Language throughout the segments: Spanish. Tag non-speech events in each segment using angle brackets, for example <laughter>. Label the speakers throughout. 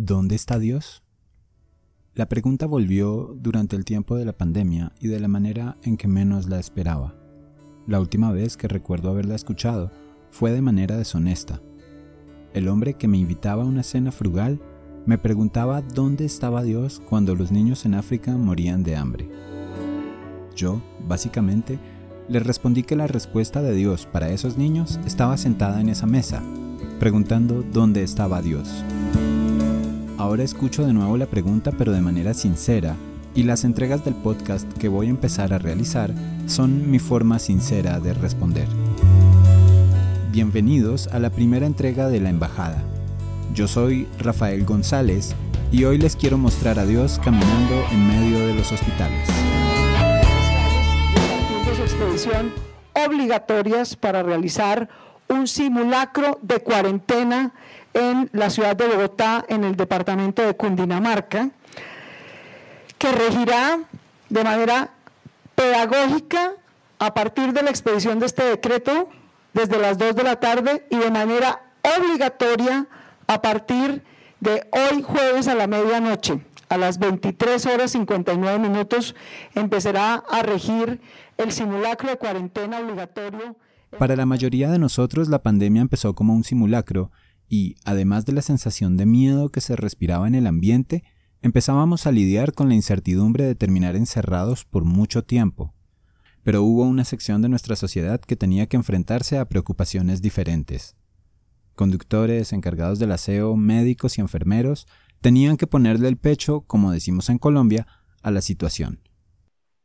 Speaker 1: ¿Dónde está Dios? La pregunta volvió durante el tiempo de la pandemia y de la manera en que menos la esperaba. La última vez que recuerdo haberla escuchado fue de manera deshonesta. El hombre que me invitaba a una cena frugal me preguntaba dónde estaba Dios cuando los niños en África morían de hambre. Yo, básicamente, le respondí que la respuesta de Dios para esos niños estaba sentada en esa mesa, preguntando dónde estaba Dios. Ahora escucho de nuevo la pregunta pero de manera sincera y las entregas del podcast que voy a empezar a realizar son mi forma sincera de responder. Bienvenidos a la primera entrega de La Embajada. Yo soy Rafael González y hoy les quiero mostrar a Dios caminando en medio de los hospitales.
Speaker 2: obligatorias para realizar un simulacro de cuarentena en la ciudad de Bogotá, en el departamento de Cundinamarca, que regirá de manera pedagógica a partir de la expedición de este decreto desde las 2 de la tarde y de manera obligatoria a partir de hoy jueves a la medianoche. A las 23 horas 59 minutos empezará a regir el simulacro de cuarentena obligatorio.
Speaker 1: Para la mayoría de nosotros la pandemia empezó como un simulacro y, además de la sensación de miedo que se respiraba en el ambiente, empezábamos a lidiar con la incertidumbre de terminar encerrados por mucho tiempo. Pero hubo una sección de nuestra sociedad que tenía que enfrentarse a preocupaciones diferentes. Conductores, encargados del aseo, médicos y enfermeros tenían que ponerle el pecho, como decimos en Colombia, a la situación.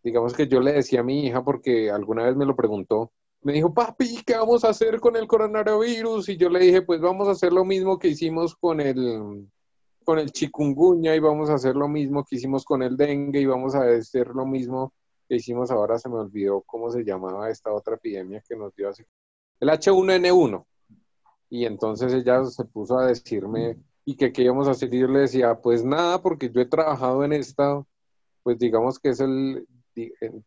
Speaker 3: Digamos que yo le decía a mi hija, porque alguna vez me lo preguntó, me dijo, papi, ¿qué vamos a hacer con el coronavirus? Y yo le dije, pues vamos a hacer lo mismo que hicimos con el, con el chikungunya y vamos a hacer lo mismo que hicimos con el dengue y vamos a hacer lo mismo que hicimos ahora, se me olvidó cómo se llamaba esta otra epidemia que nos dio hace... El H1N1. Y entonces ella se puso a decirme, ¿y qué, qué íbamos a hacer? Y yo le decía, pues nada, porque yo he trabajado en esta, pues digamos que es el,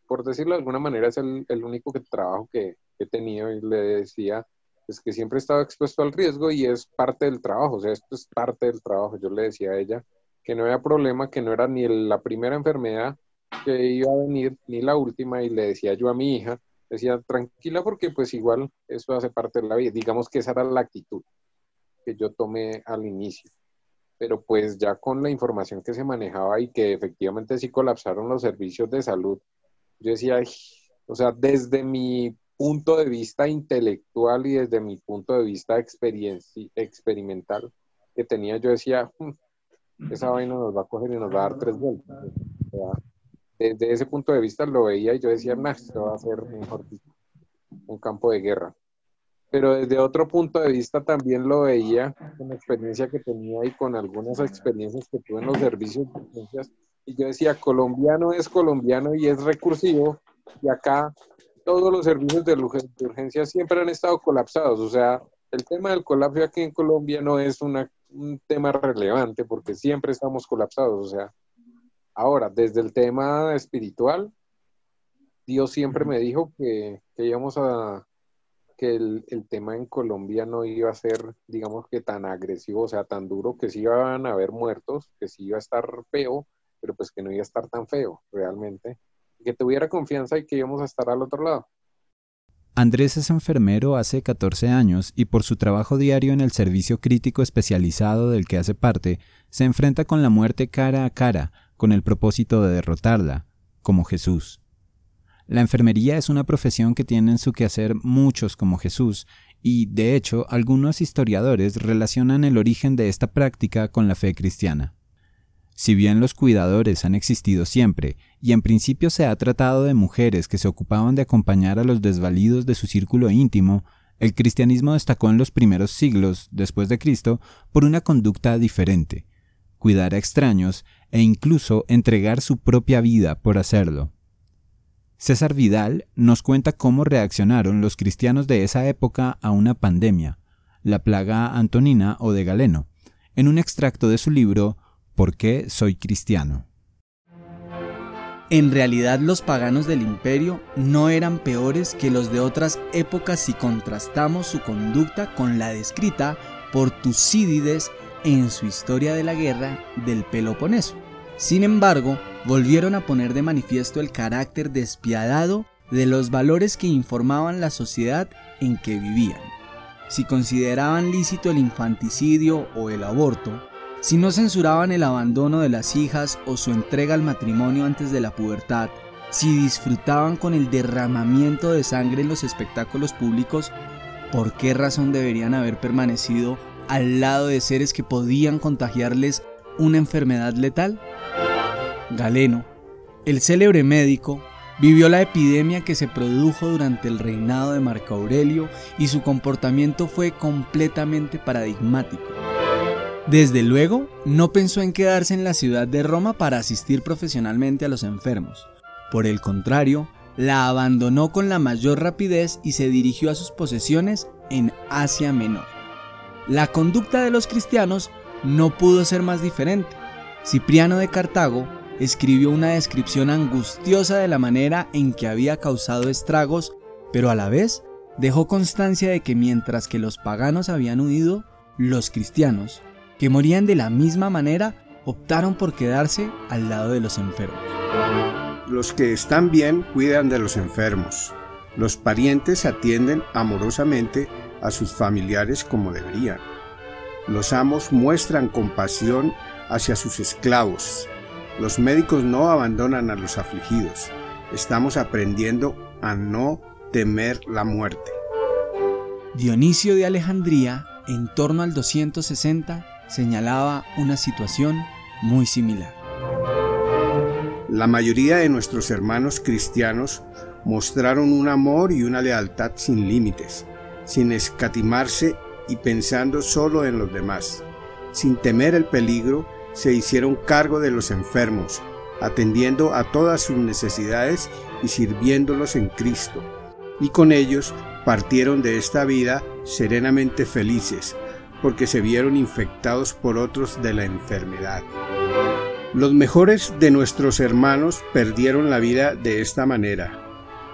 Speaker 3: por decirlo de alguna manera, es el, el único que, trabajo que, he tenido y le decía, es que siempre he estado expuesto al riesgo y es parte del trabajo, o sea, esto es parte del trabajo. Yo le decía a ella que no había problema, que no era ni la primera enfermedad que iba a venir, ni la última, y le decía yo a mi hija, decía, tranquila porque pues igual eso hace parte de la vida. Digamos que esa era la actitud que yo tomé al inicio. Pero pues ya con la información que se manejaba y que efectivamente sí colapsaron los servicios de salud, yo decía, o sea, desde mi punto de vista intelectual y desde mi punto de vista experimental que tenía, yo decía, hmm, esa vaina nos va a coger y nos va a dar tres vueltas. desde ese punto de vista lo veía y yo decía, nah, esto va a ser mejor un campo de guerra. Pero desde otro punto de vista también lo veía con la experiencia que tenía y con algunas experiencias que tuve en los servicios de urgencias. Y yo decía, colombiano es colombiano y es recursivo. Y acá todos los servicios de urgencia siempre han estado colapsados. O sea, el tema del colapso aquí en Colombia no es un tema relevante porque siempre estamos colapsados. O sea, ahora, desde el tema espiritual, Dios siempre me dijo que, íbamos a, que el, el, tema en Colombia no iba a ser, digamos que tan agresivo, o sea, tan duro, que sí iban a haber muertos, que sí iba a estar feo, pero pues que no iba a estar tan feo realmente que tuviera confianza y que íbamos a estar al otro lado.
Speaker 1: Andrés es enfermero hace 14 años y por su trabajo diario en el servicio crítico especializado del que hace parte, se enfrenta con la muerte cara a cara, con el propósito de derrotarla, como Jesús. La enfermería es una profesión que tiene en su quehacer muchos como Jesús, y de hecho algunos historiadores relacionan el origen de esta práctica con la fe cristiana. Si bien los cuidadores han existido siempre, y en principio se ha tratado de mujeres que se ocupaban de acompañar a los desvalidos de su círculo íntimo, el cristianismo destacó en los primeros siglos después de Cristo por una conducta diferente, cuidar a extraños e incluso entregar su propia vida por hacerlo. César Vidal nos cuenta cómo reaccionaron los cristianos de esa época a una pandemia, la plaga antonina o de Galeno, en un extracto de su libro ¿Por qué soy cristiano?
Speaker 4: En realidad los paganos del imperio no eran peores que los de otras épocas si contrastamos su conducta con la descrita por Tucídides en su historia de la guerra del Peloponeso. Sin embargo, volvieron a poner de manifiesto el carácter despiadado de los valores que informaban la sociedad en que vivían. Si consideraban lícito el infanticidio o el aborto, si no censuraban el abandono de las hijas o su entrega al matrimonio antes de la pubertad, si disfrutaban con el derramamiento de sangre en los espectáculos públicos, ¿por qué razón deberían haber permanecido al lado de seres que podían contagiarles una enfermedad letal? Galeno, el célebre médico, vivió la epidemia que se produjo durante el reinado de Marco Aurelio y su comportamiento fue completamente paradigmático. Desde luego, no pensó en quedarse en la ciudad de Roma para asistir profesionalmente a los enfermos. Por el contrario, la abandonó con la mayor rapidez y se dirigió a sus posesiones en Asia Menor. La conducta de los cristianos no pudo ser más diferente. Cipriano de Cartago escribió una descripción angustiosa de la manera en que había causado estragos, pero a la vez dejó constancia de que mientras que los paganos habían huido, los cristianos, que morían de la misma manera, optaron por quedarse al lado de los enfermos.
Speaker 5: Los que están bien cuidan de los enfermos. Los parientes atienden amorosamente a sus familiares como deberían. Los amos muestran compasión hacia sus esclavos. Los médicos no abandonan a los afligidos. Estamos aprendiendo a no temer la muerte.
Speaker 4: Dionisio de Alejandría, en torno al 260, señalaba una situación muy similar.
Speaker 5: La mayoría de nuestros hermanos cristianos mostraron un amor y una lealtad sin límites, sin escatimarse y pensando solo en los demás. Sin temer el peligro, se hicieron cargo de los enfermos, atendiendo a todas sus necesidades y sirviéndolos en Cristo. Y con ellos partieron de esta vida serenamente felices, porque se vieron infectados por otros de la enfermedad. Los mejores de nuestros hermanos perdieron la vida de esta manera.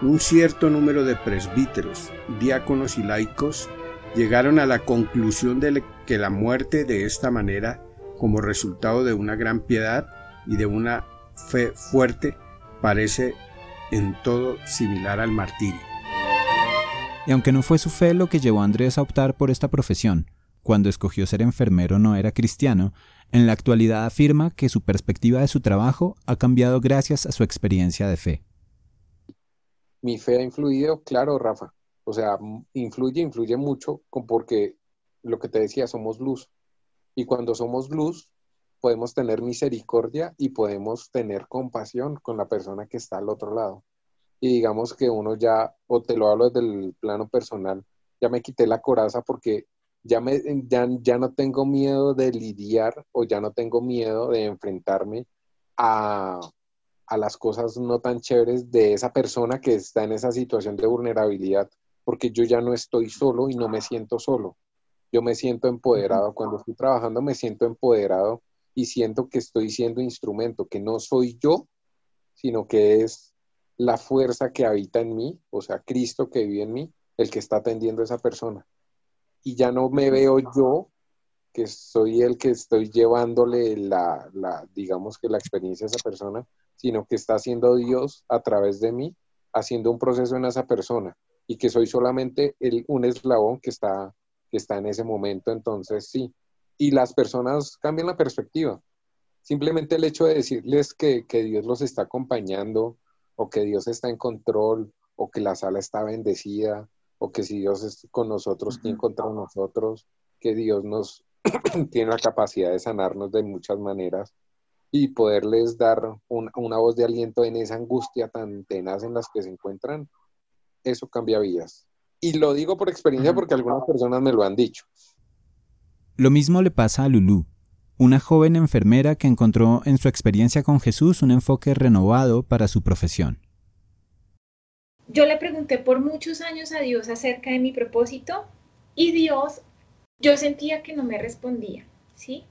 Speaker 5: Un cierto número de presbíteros, diáconos y laicos llegaron a la conclusión de que la muerte de esta manera, como resultado de una gran piedad y de una fe fuerte, parece en todo similar al martirio.
Speaker 1: Y aunque no fue su fe lo que llevó a Andrés a optar por esta profesión, cuando escogió ser enfermero no era cristiano, en la actualidad afirma que su perspectiva de su trabajo ha cambiado gracias a su experiencia de fe.
Speaker 3: Mi fe ha influido, claro, Rafa. O sea, influye, influye mucho porque lo que te decía, somos luz. Y cuando somos luz, podemos tener misericordia y podemos tener compasión con la persona que está al otro lado. Y digamos que uno ya, o te lo hablo desde el plano personal, ya me quité la coraza porque ya, me, ya, ya no tengo miedo de lidiar o ya no tengo miedo de enfrentarme a, a las cosas no tan chéveres de esa persona que está en esa situación de vulnerabilidad, porque yo ya no estoy solo y no me siento solo. Yo me siento empoderado. Cuando estoy trabajando me siento empoderado y siento que estoy siendo instrumento, que no soy yo, sino que es la fuerza que habita en mí, o sea, Cristo que vive en mí, el que está atendiendo a esa persona y ya no me veo yo que soy el que estoy llevándole la, digamos que la experiencia a esa persona, sino que está haciendo Dios a través de mí, haciendo un proceso en esa persona y que soy solamente el, un eslabón que está, que está en ese momento, entonces sí. Y las personas cambian la perspectiva. Simplemente el hecho de decirles que, que Dios los está acompañando o que Dios está en control o que la sala está bendecida o que si Dios es con nosotros, ¿quién contra nosotros? Que Dios nos <clears throat> tiene la capacidad de sanarnos de muchas maneras y poderles dar una voz de aliento en esa angustia tan tenaz en las que se encuentran, eso cambia vidas. Y lo digo por experiencia porque algunas personas me lo han dicho.
Speaker 1: Lo mismo le pasa a Lulu, una joven enfermera que encontró en su experiencia con Jesús un enfoque renovado para su profesión.
Speaker 6: Yo le pregunté por muchos años a Dios acerca de mi propósito y Dios, yo sentía que no me respondía, ¿sí?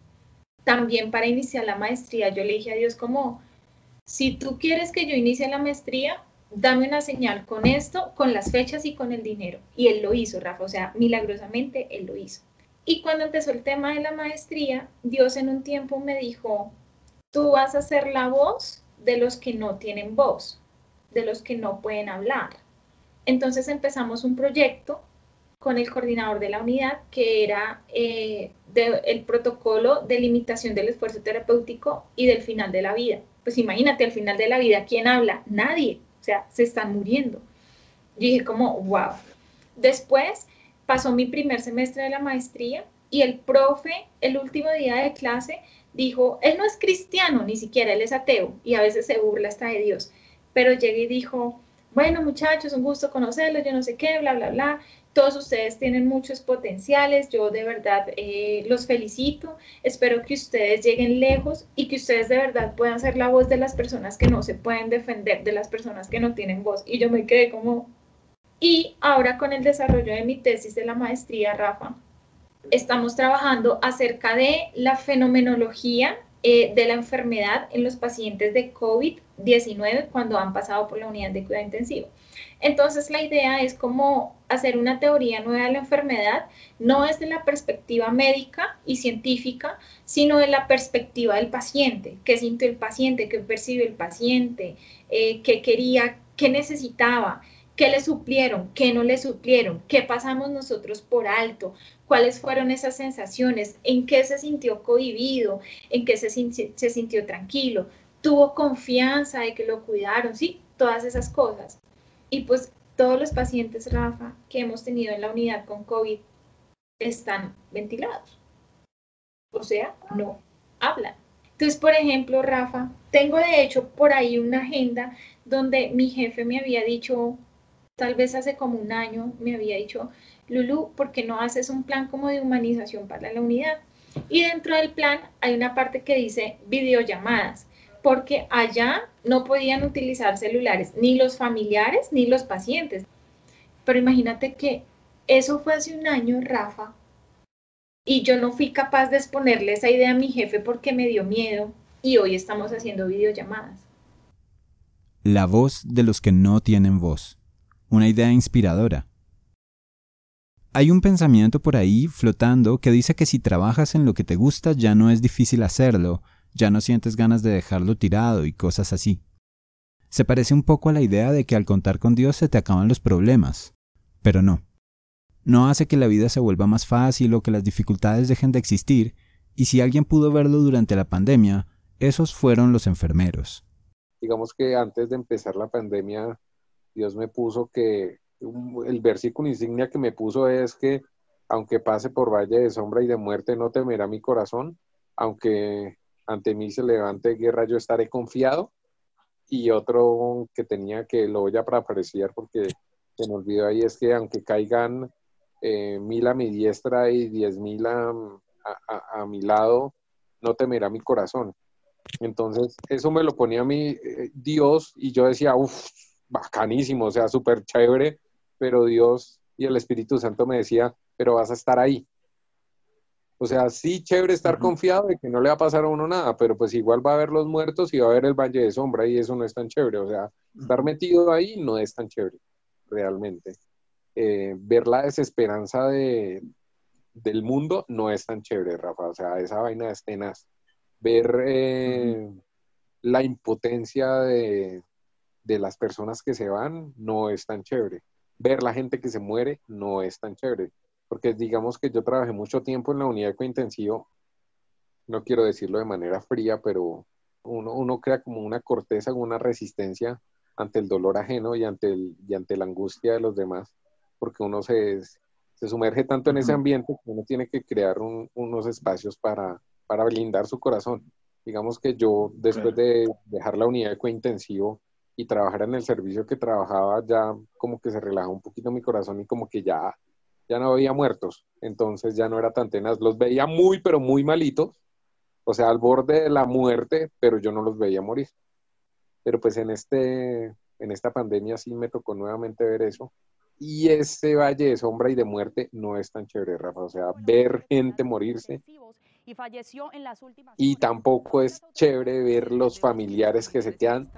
Speaker 6: También para iniciar la maestría, yo le dije a Dios como, si tú quieres que yo inicie la maestría, dame una señal con esto, con las fechas y con el dinero. Y él lo hizo, Rafa, o sea, milagrosamente él lo hizo. Y cuando empezó el tema de la maestría, Dios en un tiempo me dijo, tú vas a ser la voz de los que no tienen voz, de los que no pueden hablar. Entonces empezamos un proyecto con el coordinador de la unidad, que era eh, el protocolo de limitación del esfuerzo terapéutico y del final de la vida. Pues imagínate, al final de la vida, ¿quién habla? Nadie. O sea, se están muriendo. Yo dije como, wow. Después pasó mi primer semestre de la maestría y el profe, el último día de clase, dijo, él no es cristiano, ni siquiera, él es ateo y a veces se burla hasta de Dios, pero llegué y dijo, bueno muchachos, un gusto conocerlos, yo no sé qué, bla, bla, bla, todos ustedes tienen muchos potenciales, yo de verdad eh, los felicito, espero que ustedes lleguen lejos y que ustedes de verdad puedan ser la voz de las personas que no se pueden defender, de las personas que no tienen voz. Y yo me quedé como... Y ahora con el desarrollo de mi tesis de la maestría, Rafa, estamos trabajando acerca de la fenomenología eh, de la enfermedad en los pacientes de COVID-19 cuando han pasado por la unidad de cuidado intensivo. Entonces la idea es como hacer una teoría nueva de la enfermedad, no desde la perspectiva médica y científica, sino de la perspectiva del paciente, qué sintió el paciente, qué percibió el paciente, eh, qué quería, qué necesitaba, qué le suplieron, qué no le suplieron, qué pasamos nosotros por alto, cuáles fueron esas sensaciones, en qué se sintió cohibido, en qué se, se sintió tranquilo, tuvo confianza de que lo cuidaron, sí, todas esas cosas. Y pues todos los pacientes, Rafa, que hemos tenido en la unidad con COVID están ventilados. O sea, no hablan. Entonces, por ejemplo, Rafa, tengo de hecho por ahí una agenda donde mi jefe me había dicho, tal vez hace como un año, me había dicho, Lulu, ¿por qué no haces un plan como de humanización para la unidad? Y dentro del plan hay una parte que dice videollamadas, porque allá no podían utilizar celulares ni los familiares ni los pacientes. Pero imagínate que eso fue hace un año, Rafa, y yo no fui capaz de exponerle esa idea a mi jefe porque me dio miedo y hoy estamos haciendo videollamadas.
Speaker 1: La voz de los que no tienen voz. Una idea inspiradora. Hay un pensamiento por ahí flotando que dice que si trabajas en lo que te gusta ya no es difícil hacerlo, ya no sientes ganas de dejarlo tirado y cosas así. Se parece un poco a la idea de que al contar con Dios se te acaban los problemas, pero no. No hace que la vida se vuelva más fácil o que las dificultades dejen de existir, y si alguien pudo verlo durante la pandemia, esos fueron los enfermeros.
Speaker 3: Digamos que antes de empezar la pandemia, Dios me puso que el versículo insignia que me puso es que aunque pase por valle de sombra y de muerte, no temerá mi corazón, aunque ante mí se levante guerra, yo estaré confiado. Y otro que tenía que lo voy a apreciar porque se me olvidó ahí es que aunque caigan eh, mil a mi diestra y diez mil a, a, mi lado, no temerá mi corazón. Entonces, eso me lo ponía a mí eh, Dios y yo decía, uff, bacanísimo, o sea, súper chévere, pero Dios y el Espíritu Santo me decía, pero vas a estar ahí. O sea, sí, chévere estar confiado de que no le va a pasar a uno nada, pero pues igual va a haber los muertos y va a haber el valle de sombra y eso no es tan chévere. O sea, estar metido ahí no es tan chévere, realmente. Eh, ver la desesperanza de, del mundo no es tan chévere, Rafa. O sea, esa vaina de escenas. Ver eh, la impotencia de, de las personas que se van no es tan chévere ver la gente que se muere no es tan chévere, porque digamos que yo trabajé mucho tiempo en la unidad de cointensivo, no quiero decirlo de manera fría, pero uno, uno crea como una corteza, una resistencia ante el dolor ajeno y ante, el, y ante la angustia de los demás, porque uno se, se sumerge tanto en ese ambiente que uno tiene que crear unos espacios para, para blindar su corazón. Digamos que yo, después de dejar la unidad de cointensivo, y trabajar en el servicio que trabajaba ya como que se relajó un poquito mi corazón y como que ya, ya no había muertos, entonces ya no era tan tenaz, los veía muy pero muy malitos, o sea, al borde de la muerte, pero yo no los veía morir. Pero pues en, este, en esta pandemia sí me tocó nuevamente ver eso. Y ese valle de sombra y de muerte no es tan chévere, Rafa. O sea, ver gente morirse y falleció en las últimas y tampoco es chévere ver los familiares que se quedan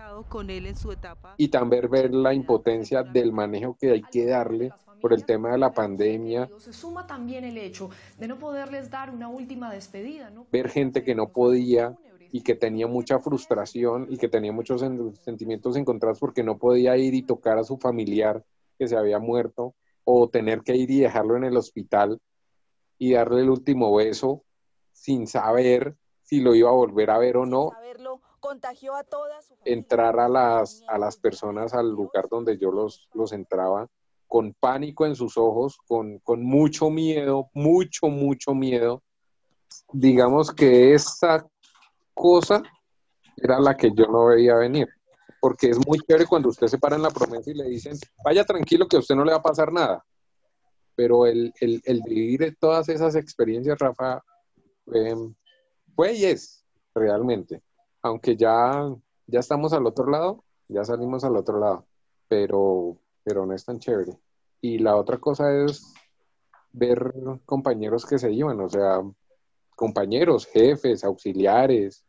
Speaker 3: y también ver la impotencia del manejo que hay que darle por el tema de la pandemia.
Speaker 7: Se suma también el hecho de no poderles dar una última despedida.
Speaker 3: Ver gente que no podía y que tenía mucha frustración y que tenía muchos sentimientos encontrados porque no podía ir y tocar a su familiar que se había muerto o tener que ir y dejarlo en el hospital y darle el último beso sin saber si lo iba a volver a ver o no. Entrar a las, a las personas al lugar donde yo los, los entraba con pánico en sus ojos, con, mucho miedo, mucho, mucho miedo. Digamos que esa cosa era la que yo no veía venir. Porque es muy chévere cuando usted se para en la promesa y le dicen, vaya tranquilo que a usted no le va a pasar nada. Pero el, vivir todas esas experiencias, Rafa, fue y es realmente. Aunque ya, ya estamos al otro lado, ya salimos al otro lado. Pero, pero no es tan chévere. Y la otra cosa es ver compañeros que se iban, o sea, compañeros, jefes, auxiliares,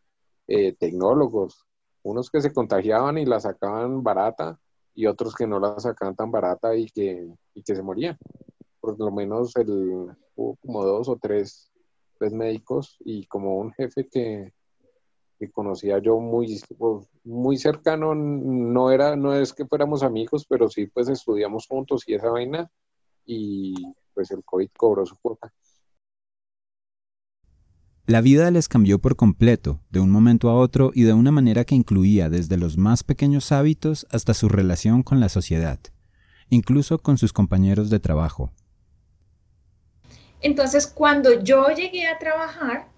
Speaker 3: eh, tecnólogos, unos que se contagiaban y la sacaban barata y otros que no la sacaban tan barata y que, y que se morían. Por lo menos el, hubo como dos o tres, tres médicos y como un jefe que, que conocía yo muy, pues, muy cercano, no era, no es que fuéramos amigos, pero sí pues estudiamos juntos y esa vaina, y pues el COVID cobró su cuota.
Speaker 1: La vida les cambió por completo, de un momento a otro y de una manera que incluía desde los más pequeños hábitos hasta su relación con la sociedad, incluso con sus compañeros de trabajo.
Speaker 6: Entonces, cuando yo llegué a trabajar,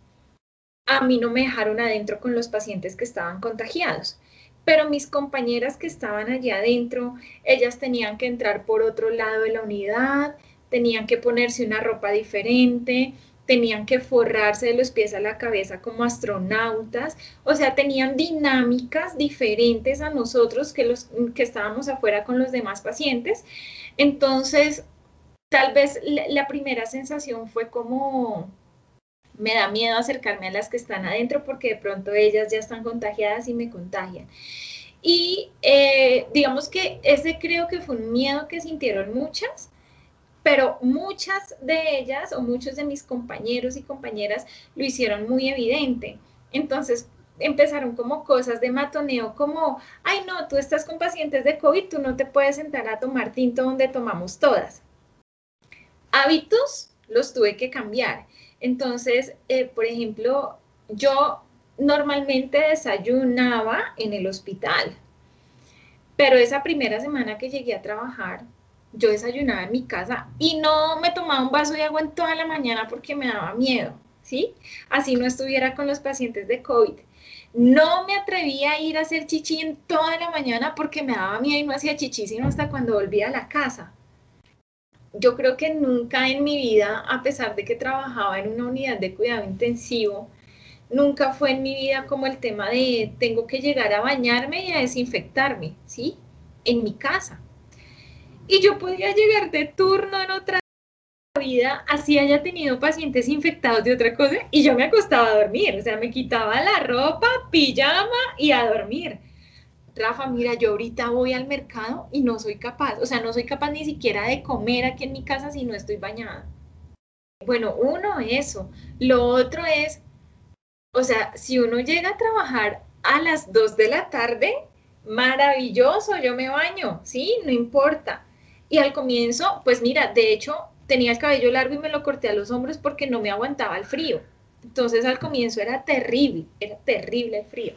Speaker 6: a mí no me dejaron adentro con los pacientes que estaban contagiados. Pero mis compañeras que estaban allá adentro, ellas tenían que entrar por otro lado de la unidad, tenían que ponerse una ropa diferente, tenían que forrarse de los pies a la cabeza como astronautas, o sea, tenían dinámicas diferentes a nosotros que los que estábamos afuera con los demás pacientes. Entonces, tal vez la primera sensación fue como me da miedo acercarme a las que están adentro porque de pronto ellas ya están contagiadas y me contagian. Y eh, digamos que ese creo que fue un miedo que sintieron muchas, pero muchas de ellas o muchos de mis compañeros y compañeras lo hicieron muy evidente. Entonces empezaron como cosas de matoneo, como, ay no, tú estás con pacientes de COVID, tú no te puedes sentar a tomar tinto donde tomamos todas. Hábitos los tuve que cambiar entonces, eh, por ejemplo, yo normalmente desayunaba en el hospital, pero esa primera semana que llegué a trabajar, yo desayunaba en mi casa y no me tomaba un vaso de agua en toda la mañana porque me daba miedo, ¿sí? Así no estuviera con los pacientes de COVID. No me atrevía a ir a hacer chichi en toda la mañana porque me daba miedo y no hacía chichi sino hasta cuando volvía a la casa yo creo que nunca en mi vida, a pesar de que trabajaba en una unidad de cuidado intensivo, nunca fue en mi vida como el tema de tengo que llegar a bañarme y a desinfectarme, ¿sí? En mi casa. Y yo podía llegar de turno en otra vida, así haya tenido pacientes infectados de otra cosa, y yo me acostaba a dormir, o sea, me quitaba la ropa, pijama y a dormir. Rafa, mira, yo ahorita voy al mercado y no soy capaz, o sea, no soy capaz ni siquiera de comer aquí en mi casa si no estoy bañada. Bueno, uno, eso. Lo otro es, o sea, si uno llega a trabajar a las 2 de la tarde, maravilloso, yo me baño, ¿sí? No importa. Y al comienzo, pues mira, de hecho, tenía el cabello largo y me lo corté a los hombros porque no me aguantaba el frío. Entonces al comienzo era terrible, era terrible el frío.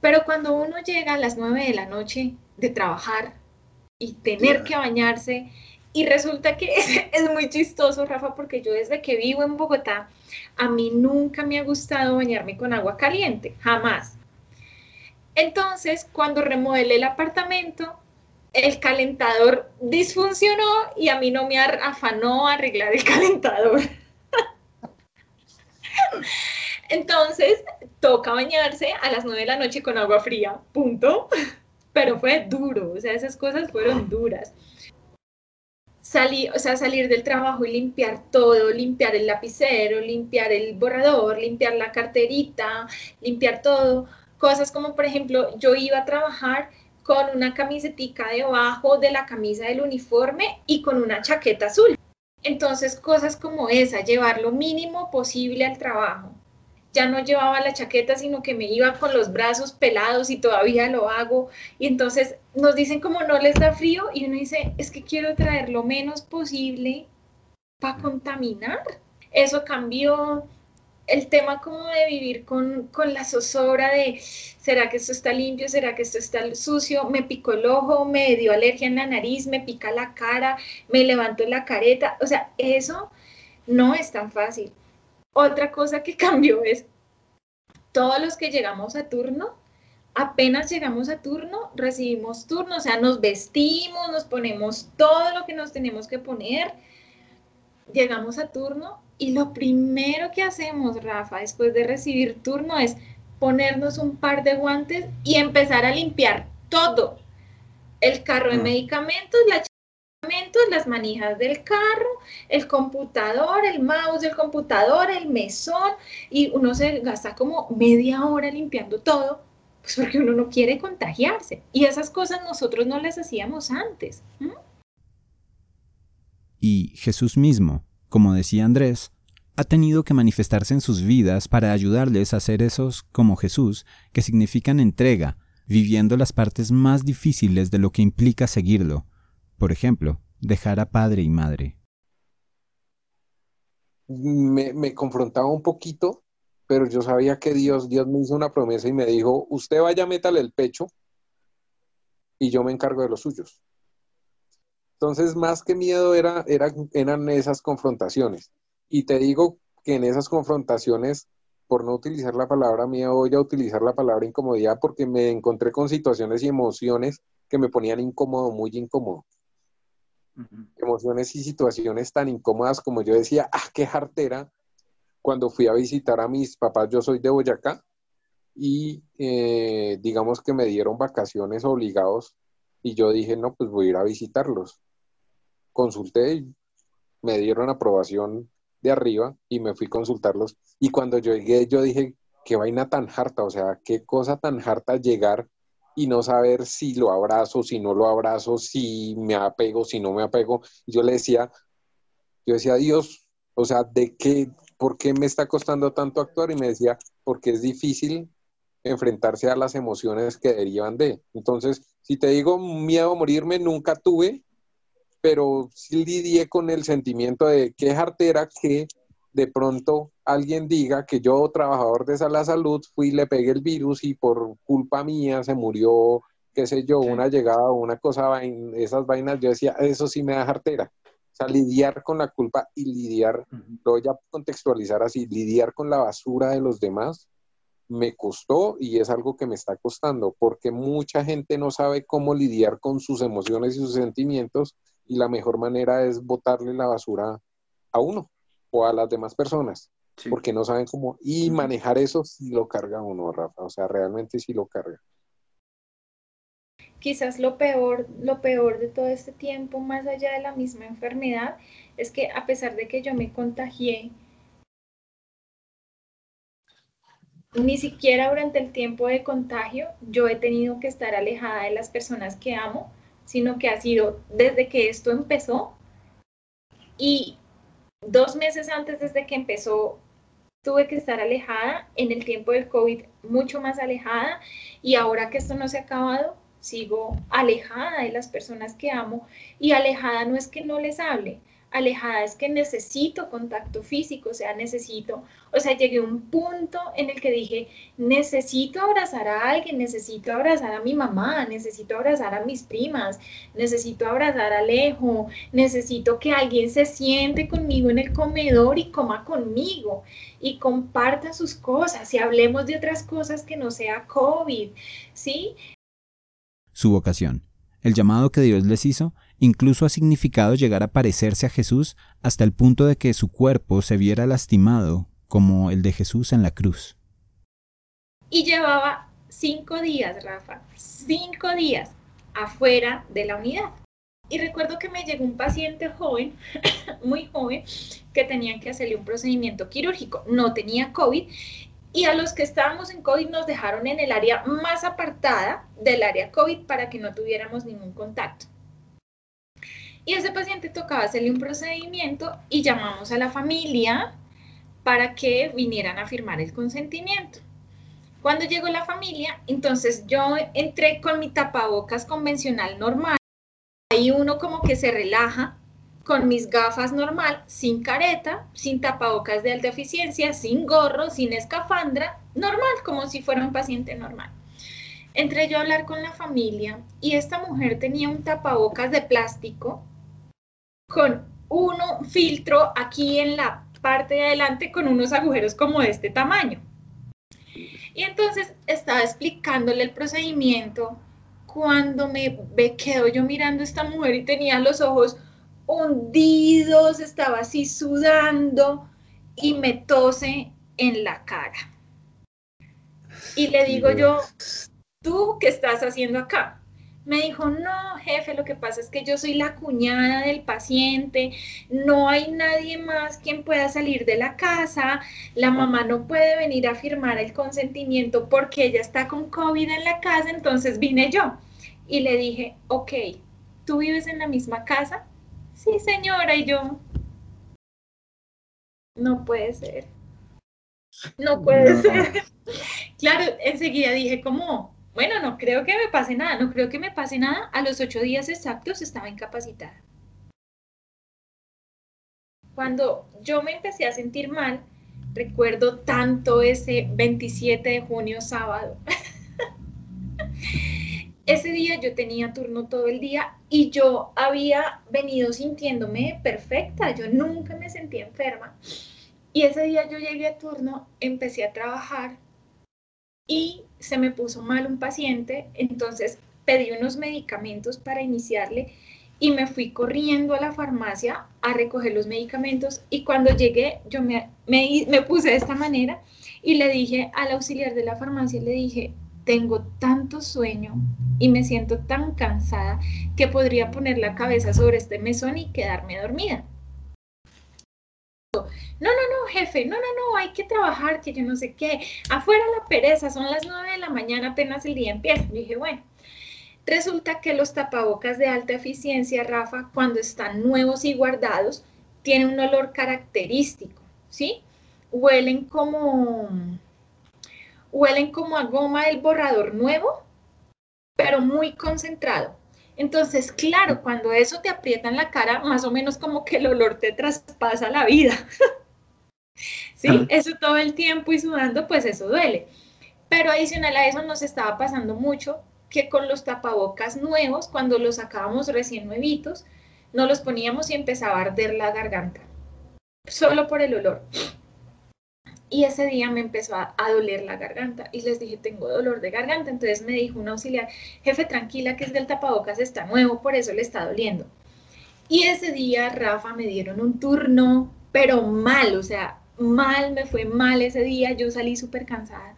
Speaker 6: Pero cuando uno llega a las 9 de la noche de trabajar y tener que bañarse, y resulta que <laughs> es, muy chistoso, Rafa, porque yo desde que vivo en Bogotá, a mí nunca me ha gustado bañarme con agua caliente, jamás. Entonces, cuando remodelé el apartamento, el calentador disfuncionó y a mí no me afanó arreglar el <laughs> calentador. Entonces, toca bañarse a las 9 de la noche con agua fría, punto. Pero fue duro, o sea, esas cosas fueron duras. Salir, o sea, salir del trabajo y limpiar todo, limpiar el lapicero, limpiar el borrador, limpiar la carterita, limpiar todo. Cosas como, por ejemplo, yo iba a trabajar con una camisetica debajo de la camisa del uniforme y con una chaqueta azul. Entonces, cosas como esa, llevar lo mínimo posible al trabajo. Ya no llevaba la chaqueta, sino que me iba con los brazos pelados y todavía lo hago. Y entonces nos dicen como no les da frío y uno dice, es que quiero traer lo menos posible para contaminar. Eso cambió el tema como de vivir con, con, la zozobra de, ¿será que esto está limpio? ¿Será que esto está sucio? Me picó el ojo, me dio alergia en la nariz, me pica la cara, me levanto la careta. O sea, eso no es tan fácil. Otra cosa que <laughs> cambió es, todos los que llegamos a turno, apenas llegamos a turno, recibimos turno, o sea, nos vestimos, nos ponemos todo lo que nos tenemos que poner, llegamos a turno y lo primero que hacemos, Rafa, después de recibir turno es ponernos un par de guantes y empezar a limpiar todo. El carro de mm. medicamentos, la las manijas del carro, el computador, el mouse del computador, el mesón, y uno se gasta como media hora limpiando todo, pues porque uno no quiere contagiarse. Y esas cosas nosotros no las hacíamos antes.
Speaker 1: Y Jesús mismo, como decía Andrés, ha tenido que manifestarse en sus vidas para ayudarles a ser esos como Jesús, que significan entrega, viviendo las partes más difíciles de lo que implica seguirlo. Por ejemplo, dejar a padre y madre.
Speaker 3: Me, confrontaba un poquito, pero yo sabía que Dios, Dios me hizo una promesa y me dijo, usted vaya, métale el pecho y yo me encargo de los suyos. Entonces, más que miedo era, eran esas confrontaciones. Y te digo que en esas confrontaciones, por no utilizar la palabra miedo, voy a utilizar la palabra incomodidad porque me encontré con situaciones y emociones que me ponían incómodo, muy incómodo. Emociones y situaciones tan incómodas como yo decía, ah, qué jartera, cuando fui a visitar a mis papás, yo soy de Boyacá, y eh, digamos que me dieron vacaciones obligados y yo dije, no, pues voy a ir a visitarlos consulté me dieron aprobación de arriba y me fui a consultarlos. Y cuando yo llegué, yo dije, qué vaina tan harta, o sea, qué cosa tan harta llegar y no saber si lo abrazo, si no lo abrazo, si me apego, si no me apego. Yo le decía, yo decía, Dios, o sea, ¿de qué, por qué me está costando tanto actuar? Y me decía, porque es difícil enfrentarse a las emociones que derivan de. Entonces, si te digo miedo a morirme, nunca tuve, pero sí lidié con el sentimiento de qué jartera que de pronto alguien diga que yo, trabajador de la salud, fui y le pegué el virus y por culpa mía se murió, qué sé yo, una llegada o una cosa, esas vainas, yo decía, eso sí me da jartera. O sea, lidiar con la culpa y lidiar, lo voy a contextualizar así, lidiar con la basura de los demás me costó y es algo que me está costando, porque mucha gente no sabe cómo lidiar con sus emociones y sus sentimientos y la mejor manera es botarle la basura a uno o a las demás personas, porque no saben cómo. Y manejar eso si lo carga uno, Rafa, o sea, realmente si lo carga.
Speaker 6: Quizás lo peor, lo peor de todo este tiempo, más allá de la misma enfermedad, es que a pesar de que yo me contagié, ni siquiera durante el tiempo de contagio yo he tenido que estar alejada de las personas que amo sino que ha sido desde que esto empezó y dos meses antes desde que empezó tuve que estar alejada, en el tiempo del COVID mucho más alejada y ahora que esto no se ha acabado, sigo alejada de las personas que amo y alejada no es que no les hable, alejada es que necesito contacto físico, o sea, necesito, o sea, llegué a un punto en el que dije, necesito abrazar a alguien, necesito abrazar a mi mamá, necesito abrazar a mis primas, necesito abrazar a Alejo, necesito que alguien se siente conmigo en el comedor y coma conmigo y comparta sus cosas y hablemos de otras cosas que no sea COVID, ¿sí?
Speaker 1: Su vocación, el llamado que Dios les hizo, Incluso ha significado llegar a parecerse a Jesús hasta el punto de que su cuerpo se viera lastimado como el de Jesús en la cruz.
Speaker 6: Y llevaba cinco días, Rafa, cinco días afuera de la unidad. Y recuerdo que me llegó un paciente joven, <coughs> muy joven, que tenía que hacerle un procedimiento quirúrgico. No tenía COVID y a los que estábamos en COVID nos dejaron en el área más apartada del área COVID para que no tuviéramos ningún contacto. Y a ese paciente tocaba hacerle un procedimiento y llamamos a la familia para que vinieran a firmar el consentimiento. Cuando llegó la familia, entonces yo entré con mi tapabocas convencional normal. Ahí uno como que se relaja con mis gafas normal, sin careta, sin tapabocas de alta eficiencia, sin gorro, sin escafandra, normal, como si fuera un paciente normal. Entré yo a hablar con la familia y esta mujer tenía un tapabocas de plástico con un filtro aquí en la parte de adelante con unos agujeros como de este tamaño. Y entonces estaba explicándole el procedimiento cuando me quedo yo mirando a esta mujer y tenía los ojos hundidos, estaba así sudando y me tose en la cara. Y le digo yo, ¿tú qué estás haciendo acá? Me dijo, no, jefe, lo que pasa es que yo soy la cuñada del paciente, no hay nadie más quien pueda salir de la casa, la mamá no puede venir a firmar el consentimiento porque ella está con COVID en la casa, entonces vine yo. Y le dije, ok, ¿tú vives en la misma casa? Sí, señora, y yo. No puede ser. No puede ser. <laughs> claro, enseguida dije como, bueno, no creo que me pase nada, no creo que me pase nada. A los ocho días exactos estaba incapacitada. Cuando yo me empecé a sentir mal, recuerdo tanto ese 27 de junio sábado. <laughs> ese día yo tenía turno todo el día y yo había venido sintiéndome perfecta, yo nunca me sentía enferma. Y ese día yo llegué a turno, empecé a trabajar y se me puso mal un paciente, entonces pedí unos medicamentos para iniciarle y me fui corriendo a la farmacia a recoger los medicamentos y cuando llegué yo me, me, puse de esta manera y le dije al auxiliar de la farmacia, le dije, tengo tanto sueño y me siento tan cansada que podría poner la cabeza sobre este mesón y quedarme dormida. No, no, no, jefe, no, no, no, hay que trabajar, que yo no sé qué. Afuera la pereza, son las nueve de la mañana, apenas el día empieza. dije, bueno, resulta que los tapabocas de alta eficiencia, Rafa, cuando están nuevos y guardados, tienen un olor característico, ¿sí? Huelen como, huelen como a goma del borrador nuevo, pero muy concentrado. Entonces, claro, cuando eso te aprieta en la cara, más o menos como que el olor te traspasa la vida. <laughs> sí, eso todo el tiempo y sudando, pues eso duele. Pero adicional a eso nos estaba pasando mucho que con los tapabocas nuevos, cuando los sacábamos recién nuevitos, no los poníamos y empezaba a arder la garganta, solo por el olor. Y ese día me empezó a, doler la garganta y les dije, tengo dolor de garganta. Entonces me dijo un auxiliar, jefe, tranquila que es del tapabocas, está nuevo, por eso le está doliendo. Y ese día, Rafa, me dieron un turno, pero mal, o sea, mal, me fue mal ese día, yo salí súper cansada.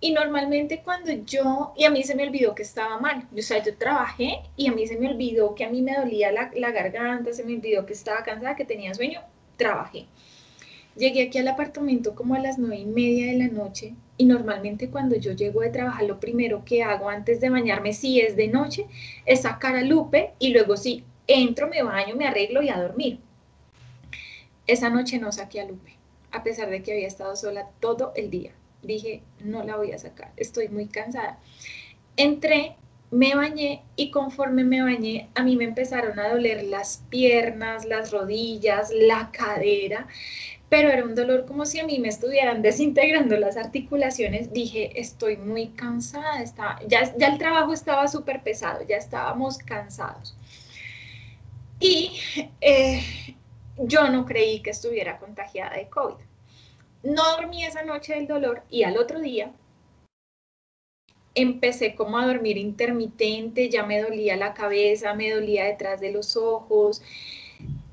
Speaker 6: Y normalmente cuando yo, y a mí se me olvidó que estaba mal, o sea, yo trabajé y a mí se me olvidó que a mí me dolía la, la garganta, se me olvidó que estaba cansada, que tenía sueño, trabajé. Llegué aquí al apartamento como a las nueve y media de la noche y normalmente cuando yo llego de trabajar lo primero que hago antes de bañarme si es de noche es sacar a Lupe y luego sí, entro, me baño, me arreglo y a dormir. Esa noche no saqué a Lupe, a pesar de que había estado sola todo el día. Dije, no la voy a sacar, estoy muy cansada. Entré, me bañé y conforme me bañé, a mí me empezaron a doler las piernas, las rodillas, la cadera pero era un dolor como si a mí me estuvieran desintegrando las articulaciones. Dije, estoy muy cansada, ya, ya el trabajo estaba súper pesado, ya estábamos cansados. Y eh, yo no creí que estuviera contagiada de COVID. No dormí esa noche del dolor y al otro día empecé como a dormir intermitente, ya me dolía la cabeza, me dolía detrás de los ojos,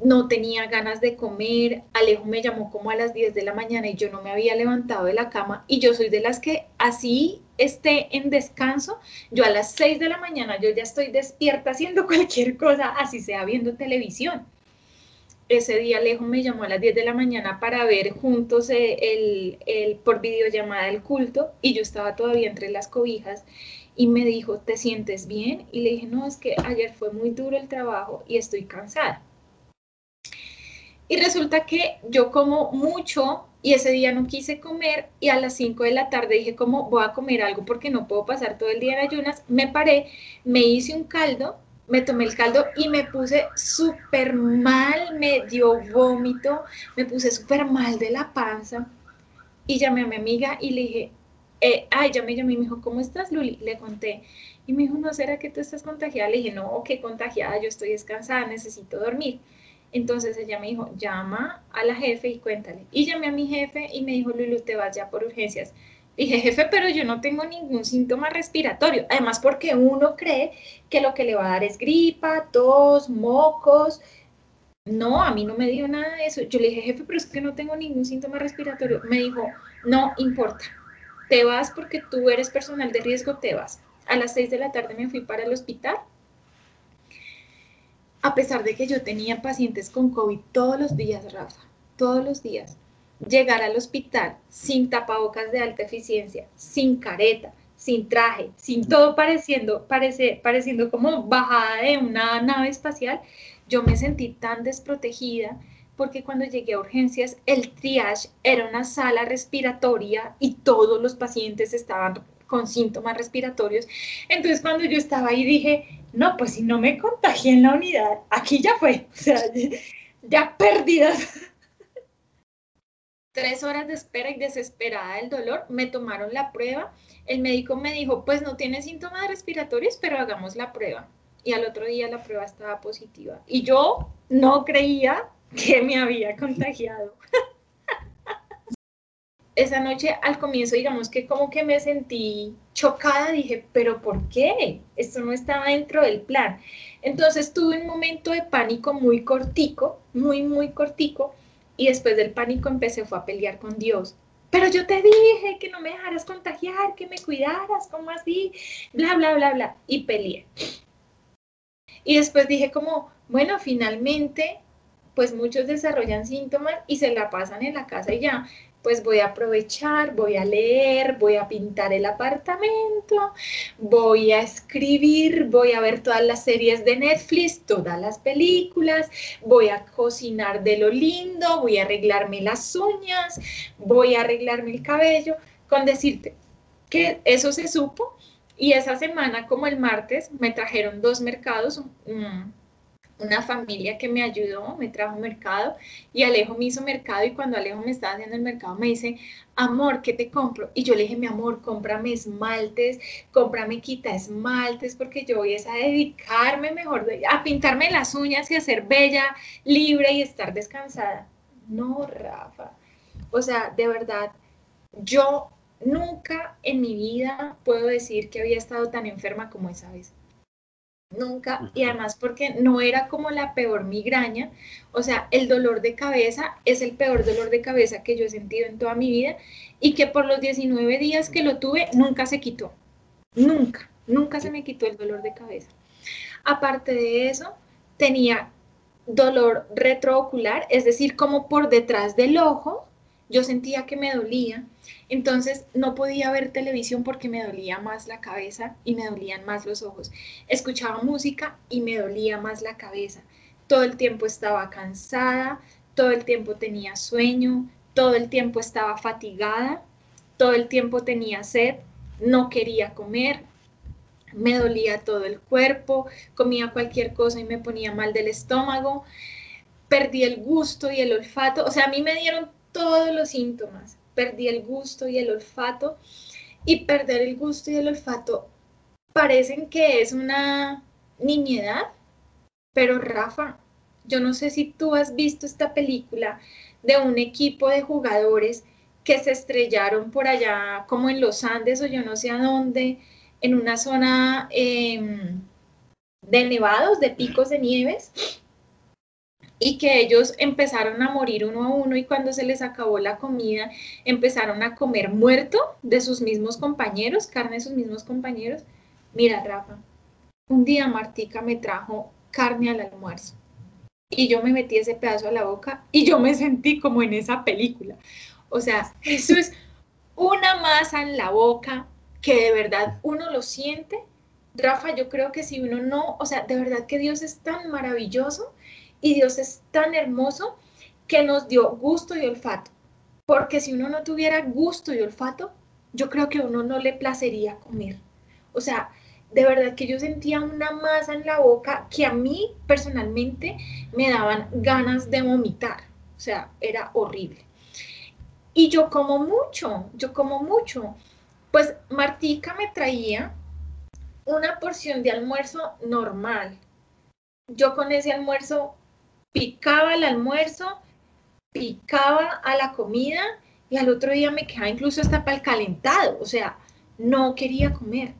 Speaker 6: no tenía ganas de comer, Alejo me llamó como a las 10 de la mañana y yo no me había levantado de la cama y yo soy de las que así esté en descanso, yo a las 6 de la mañana yo ya estoy despierta haciendo <laughs> cualquier cosa, así sea viendo televisión. Ese día Alejo me llamó a las 10 de la mañana para ver juntos el, el, por videollamada el culto y yo estaba todavía entre las cobijas y me dijo, ¿te sientes bien? Y le dije, no, es que ayer fue muy duro el trabajo y estoy cansada. Y resulta que yo como mucho y ese día no quise comer y a las 5 de la tarde dije, ¿cómo voy a comer algo porque no puedo pasar todo el día en ayunas? Me paré, me hice un caldo me tomé el caldo y me puse súper mal, me dio vómito, me puse súper mal de la panza. Y llamé a mi amiga y le dije, eh, ay, me llamé y me dijo, ¿cómo estás, Luli? Le conté. Y me dijo, ¿no será que tú estás contagiada? Le dije, no, qué contagiada, yo estoy descansada, necesito dormir. Entonces ella me dijo, llama a la jefe y cuéntale. Y llamé a mi jefe y me dijo, Lulu, te vas ya por urgencias. Dije, jefe, pero yo no tengo ningún síntoma respiratorio. Además, porque uno cree que lo que le va a dar es gripa, tos, mocos. No, a mí no me dio nada de eso. Yo le dije, jefe, pero es que no tengo ningún síntoma respiratorio. Me dijo, no importa. Te vas porque tú eres personal de riesgo, te vas. A las seis de la tarde me fui para el hospital. A pesar de que yo tenía pacientes con COVID todos los días, Rafa, todos los días llegar al hospital sin tapabocas de alta eficiencia, sin careta, sin traje, sin todo pareciendo, parece, pareciendo como bajada de una nave espacial, yo me sentí tan desprotegida porque cuando llegué a urgencias el triage era una sala respiratoria y todos los pacientes estaban con síntomas respiratorios. Entonces cuando yo estaba ahí dije, no, pues si no me contagié en la unidad, aquí ya fue, ya perdidas tres horas de espera y desesperada del dolor, me tomaron la prueba. El médico me dijo, pues no tiene síntomas respiratorios, pero hagamos la prueba. Y al otro día la prueba estaba positiva. Y yo no creía que me había contagiado. <laughs> Esa noche al comienzo, digamos que como que me sentí chocada, dije, pero ¿por qué? Esto no estaba dentro del plan. Entonces tuve un momento de pánico muy cortico, muy, muy cortico, y después del pánico empecé fue a pelear con Dios. Pero yo te dije que no me dejaras contagiar, que me cuidaras, ¿cómo así? Bla, bla, bla, bla. Y peleé. Y después dije como, bueno, finalmente, pues muchos desarrollan síntomas y se la pasan en la casa y ya pues voy a aprovechar, voy a leer, voy a pintar el apartamento, voy a escribir, voy a ver todas las series de Netflix, todas las películas, voy a cocinar de lo lindo, voy a arreglarme las uñas, voy a arreglarme el cabello, con decirte que eso se supo y esa semana como el martes me trajeron dos mercados, una familia que me ayudó, me trajo mercado y Alejo me hizo mercado y cuando Alejo me estaba haciendo el mercado me dice, amor, ¿qué te compro? Y yo le dije, mi amor, cómprame esmaltes, cómprame quita esmaltes porque yo voy a dedicarme mejor a pintarme las uñas y a ser bella, libre y estar descansada. No, Rafa. O sea, de verdad, yo nunca en mi vida puedo decir que había estado tan enferma como esa vez. Nunca, y además porque no era como la peor migraña, o sea, el dolor de cabeza es el peor dolor de cabeza que yo he sentido en toda mi vida y que por los 19 días que lo tuve nunca se quitó, nunca, nunca se me quitó el dolor de cabeza. Aparte de eso, tenía dolor retroocular, es decir, como por detrás del ojo, yo sentía que me dolía, entonces no podía ver televisión porque me dolía más la cabeza y me dolían más los ojos. Escuchaba música y me dolía más la cabeza. Todo el tiempo estaba cansada, todo el tiempo tenía sueño, todo el tiempo estaba fatigada, todo el tiempo tenía sed, no quería comer, me dolía todo el cuerpo, comía cualquier cosa y me ponía mal del estómago, perdí el gusto y el olfato, o sea, a mí me dieron todos los síntomas. Perdí el gusto y el olfato. Y perder el gusto y el olfato parecen que es una niñedad. Pero Rafa, yo no sé si tú has visto esta película de un equipo de jugadores que se estrellaron por allá, como en los Andes o yo no sé a dónde, en una zona em, de nevados, de picos de nieves, y que ellos empezaron a morir uno a uno y cuando se les acabó la comida empezaron a comer muerto de sus mismos compañeros, carne de sus mismos compañeros. Mira, Rafa, un día Martica me trajo carne al almuerzo y yo me metí ese pedazo a la boca y yo me sentí como en esa película. O sea, eso es una masa en la boca que de verdad uno lo siente. Rafa, yo creo que si uno no, o sea, de verdad que Dios es tan maravilloso y Dios es tan hermoso que nos dio gusto y olfato. Porque si uno no tuviera gusto y olfato, yo creo que a uno no le placería comer. O sea, de verdad que yo sentía una masa en la boca que a mí personalmente me daban ganas de vomitar. O sea, era horrible. Y yo como mucho, yo como mucho. Pues Martica me traía una porción de almuerzo normal. Yo con ese almuerzo picaba el almuerzo, picaba a la comida y al otro día me quedaba incluso hasta para el calentado. O sea, no quería comer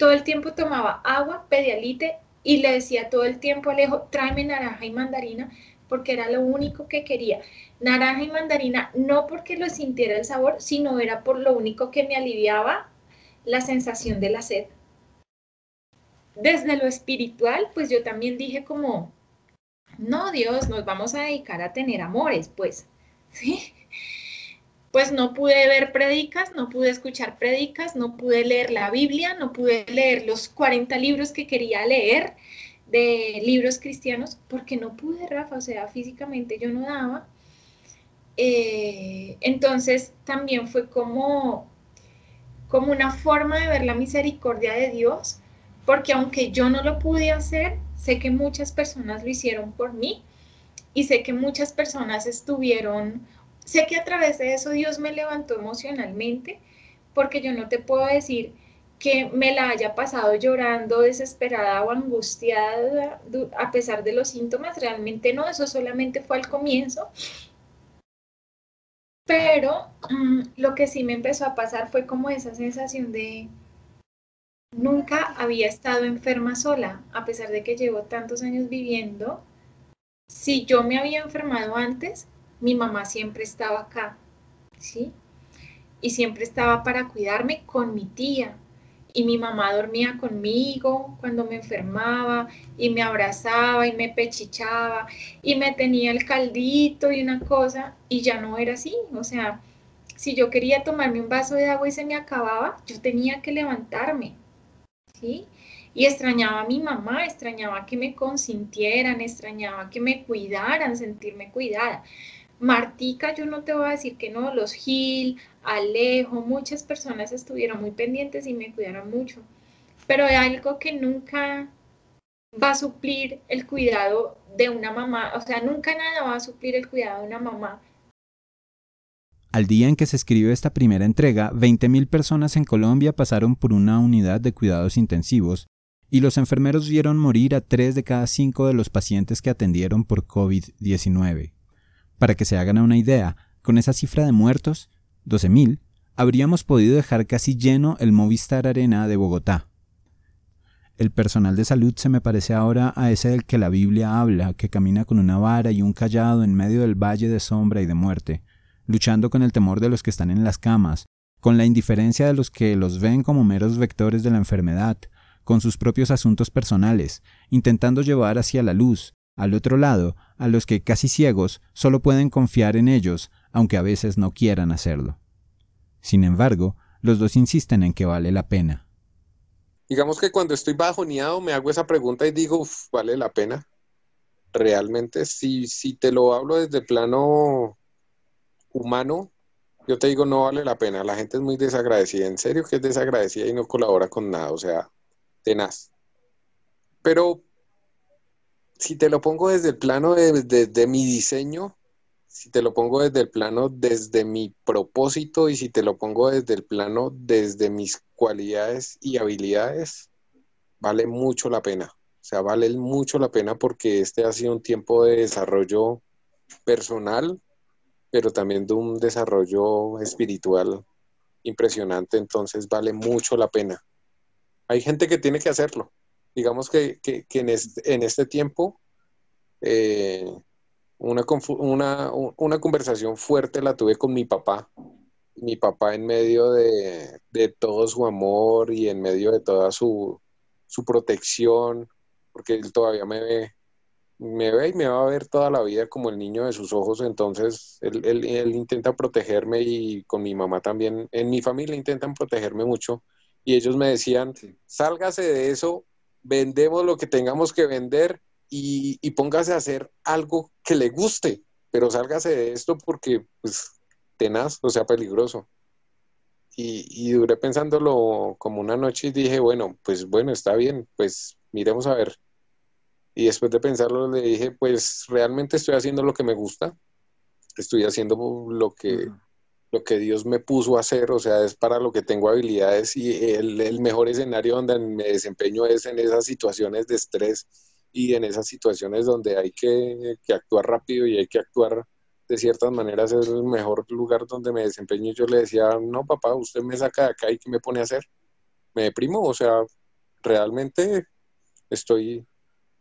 Speaker 6: todo el tiempo tomaba agua, pedialite y le decía todo el tiempo a Alejo, tráeme naranja y mandarina, porque era lo único que quería. Naranja y mandarina, no porque lo sintiera el sabor, sino era por lo único que me aliviaba la sensación de la sed. Desde lo espiritual, pues yo también dije como, no, Dios, nos vamos a dedicar a tener amores, pues, ¿sí? pues no pude ver predicas, no pude escuchar predicas, no pude leer la Biblia, no pude leer los 40 libros que quería leer de libros cristianos, porque no pude, Rafa, o sea, físicamente yo no daba. Eh, entonces también fue como, como una forma de ver la misericordia de Dios, porque aunque yo no lo pude hacer, sé que muchas personas lo hicieron por mí y sé que muchas personas estuvieron Sé que a través de eso Dios me levantó emocionalmente, porque yo no te puedo decir que me la haya pasado llorando, desesperada o angustiada a pesar de los síntomas, realmente no, eso solamente fue al comienzo. Pero mm, lo que sí me empezó a pasar fue como esa sensación de nunca había estado enferma sola, a pesar de que llevo tantos años viviendo. Si yo me había enfermado antes, mi mamá siempre estaba acá, ¿sí? Y siempre estaba para cuidarme con mi tía. Y mi mamá dormía conmigo cuando me enfermaba y me abrazaba y me pechichaba y me tenía el caldito y una cosa y ya no era así. O sea, si yo quería tomarme un vaso de agua y se me acababa, yo tenía que levantarme, Y extrañaba a mi mamá, extrañaba que me consintieran, extrañaba que me cuidaran, sentirme cuidada. Martica, yo no te voy a decir que no, los Gil, Alejo, muchas personas estuvieron muy pendientes y me cuidaron mucho, pero algo que nunca va a suplir el cuidado de una mamá, o sea, nunca nada va a suplir el cuidado de una mamá.
Speaker 1: Al día en que se escribió esta primera entrega, 20.000 personas en Colombia pasaron por una unidad de cuidados intensivos y los enfermeros vieron morir a 3 de cada 5 de los pacientes que atendieron por COVID-19. Para que se hagan una idea, con esa cifra de muertos, 12.000, habríamos podido dejar casi lleno el Movistar Arena de Bogotá. El personal de salud se me parece ahora a ese del que la Biblia habla, que camina con una vara y un callado en medio del valle de sombra y de muerte, luchando con el temor de los que están en las camas, con la indiferencia de los que los ven como meros vectores de la enfermedad, con sus propios asuntos personales, intentando llevar hacia la luz, al otro lado, a los que casi ciegos solo pueden confiar en ellos, aunque a veces no quieran hacerlo. Sin embargo, los dos insisten en que vale la pena.
Speaker 3: Digamos que cuando estoy bajoneado me hago esa pregunta y digo, ¿vale la pena? Realmente, si, si te lo hablo desde plano humano, yo te digo, no vale la pena. La gente es muy desagradecida, en serio que es desagradecida y no colabora con nada, o sea, tenaz. Pero si te lo pongo desde el plano de, mi diseño, si te lo pongo desde el plano desde mi propósito y si te lo pongo desde el plano desde mis cualidades y habilidades, vale mucho la pena. O sea, vale mucho la pena porque este ha sido un tiempo de desarrollo personal, pero también de un desarrollo espiritual impresionante, entonces vale mucho la pena. Hay gente que tiene que hacerlo digamos que, en, este, tiempo eh, una, una, conversación fuerte la tuve con mi papá. Mi papá en medio de, todo su amor y en medio de toda su, protección, porque él todavía me, me ve y me va a ver toda la vida como el niño de sus ojos, entonces él, él, intenta protegerme y con mi mamá también, en mi familia intentan protegerme mucho y ellos me decían, sálgase de eso, vendemos lo que tengamos que vender y, y, póngase a hacer algo que le guste, pero sálgase de esto porque, pues, tenaz, o sea, peligroso. Y, y duré pensándolo como una noche y dije, bueno, pues bueno, está bien, pues miremos a ver y después de pensarlo le dije, pues realmente estoy haciendo lo que me gusta, estoy haciendo lo que, lo que Dios me puso a hacer, o sea, es para lo que tengo habilidades y el, el mejor escenario donde me desempeño es en esas situaciones de estrés y en esas situaciones donde hay que, que, actuar rápido y hay que actuar de ciertas maneras es el mejor lugar donde me desempeño. Yo le decía, no, papá, usted me saca de acá y ¿qué me pone a hacer? Me deprimo, o sea, realmente estoy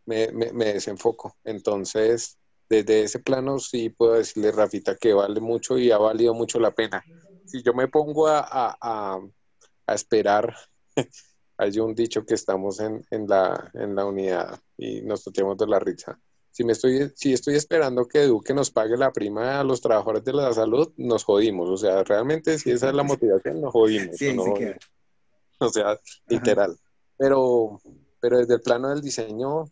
Speaker 3: me, desenfoco. Entonces, desde ese plano sí puedo decirle, Rafita, que vale mucho y ha valido mucho la pena. Si yo me pongo a, a, a, esperar, <laughs> hay un dicho que estamos en, en, la, en la unidad y nos toquemos de la risa. Si, me estoy, si estoy esperando que Duque nos pague la prima a los trabajadores de la salud, nos jodimos. O sea, realmente si esa es la motivación, nos jodimos. O sea, literal. Pero, pero desde el plano del diseño,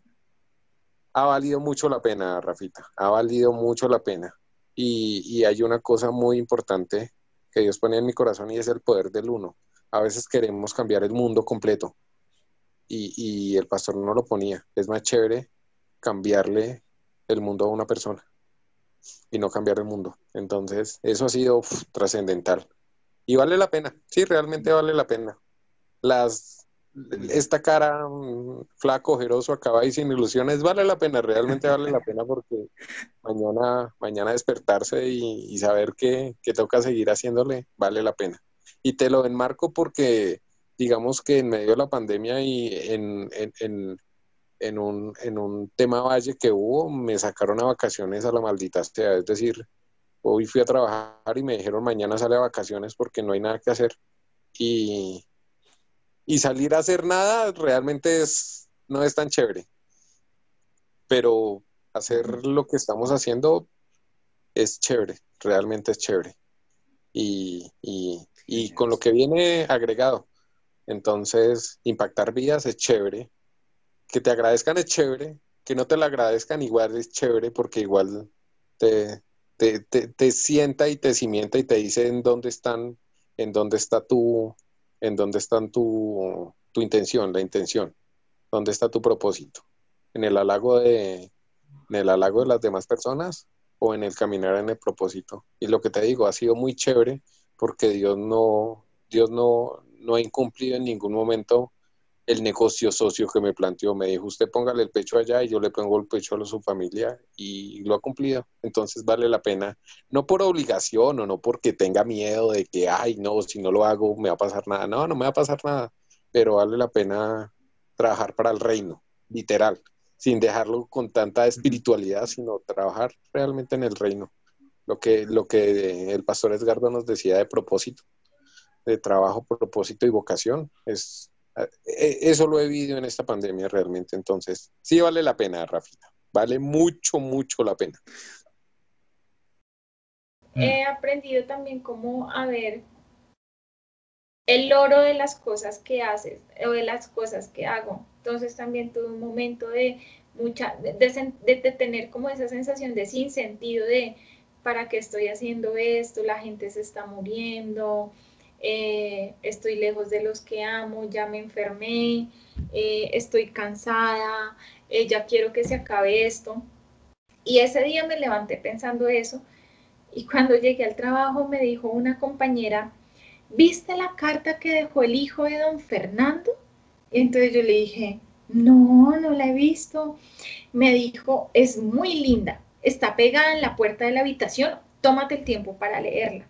Speaker 3: ha valido mucho la pena, Rafita, ha valido mucho la pena. Y, hay una cosa muy importante que Dios pone en mi corazón y es el poder del uno. A veces queremos cambiar el mundo completo y, y el pastor no lo ponía. Es más chévere cambiarle el mundo a una persona y no cambiar el mundo. Entonces, eso ha sido trascendental. Y vale la pena, sí, realmente vale la pena. Las esta cara mm, flaco, ojeroso, acaba y sin ilusiones, vale la pena, realmente vale la pena porque mañana, mañana despertarse y, saber que, que, toca seguir haciéndole, vale la pena. Y te lo enmarco porque digamos que en medio de la pandemia y en, en, en, un, en un tema valle que hubo, me sacaron a vacaciones a la maldita sea, es decir, hoy fui a trabajar y me dijeron mañana sale a vacaciones porque no hay nada que hacer. Y, y salir a hacer nada realmente es, no es tan chévere. Pero hacer lo que estamos haciendo es chévere, realmente es chévere. Y, y con lo que viene agregado. Entonces, impactar vidas es chévere. Que te agradezcan es chévere. Que no te lo agradezcan igual es chévere porque igual te, te, te sienta y te cimienta y te dice en dónde están, en dónde está tu, en dónde está tu, tu intención, la intención, dónde está tu propósito, en el halago de, en el halago de las demás personas o en el caminar en el propósito. Y lo que te digo, ha sido muy chévere porque Dios no, Dios no, no ha incumplido en ningún momento el negocio socio que me planteó. Me dijo, usted póngale el pecho allá y yo le pongo el pecho a su familia y lo ha cumplido. Entonces vale la pena, no por obligación o no porque tenga miedo de que, ay, no, si no lo hago me va a pasar nada. No, no me va a pasar nada, pero vale la pena trabajar para el reino, literal, sin dejarlo con tanta espiritualidad, sino trabajar realmente en el reino. Lo que, lo que el pastor Edgardo nos decía de propósito, de trabajo, propósito y vocación, es eso lo he vivido en esta pandemia realmente. Entonces, sí vale la pena, Rafita. Vale mucho, mucho la pena.
Speaker 6: He aprendido también cómo a ver el oro de las cosas que haces o de las cosas que hago. Entonces también tuve un momento de mucha, de, de, tener como esa sensación de sin sentido de para qué estoy haciendo esto, la gente se está muriendo, eh, estoy lejos de los que amo, ya me enfermé, eh, estoy cansada, eh, ya quiero que se acabe esto. Y ese día me levanté pensando eso y cuando llegué al trabajo me dijo una compañera, ¿viste la carta que dejó el hijo de don Fernando? Y entonces yo le dije, no, no la he visto. Me dijo, es muy linda, está pegada en la puerta de la habitación, tómate el tiempo para leerla.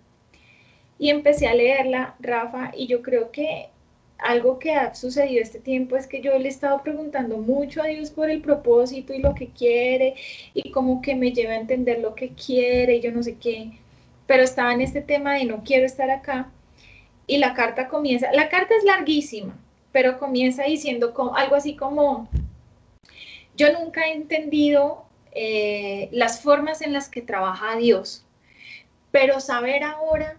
Speaker 6: Y empecé a leerla, Rafa, y yo creo que algo que ha sucedido este tiempo es que yo le he estado preguntando mucho a Dios por el propósito y lo que quiere, y como que me lleva a entender lo que quiere, y yo no sé qué, pero estaba en este tema de no quiero estar acá, y la carta comienza, la carta es larguísima, pero comienza diciendo algo así como, yo nunca he entendido eh, las formas en las que trabaja Dios, pero saber ahora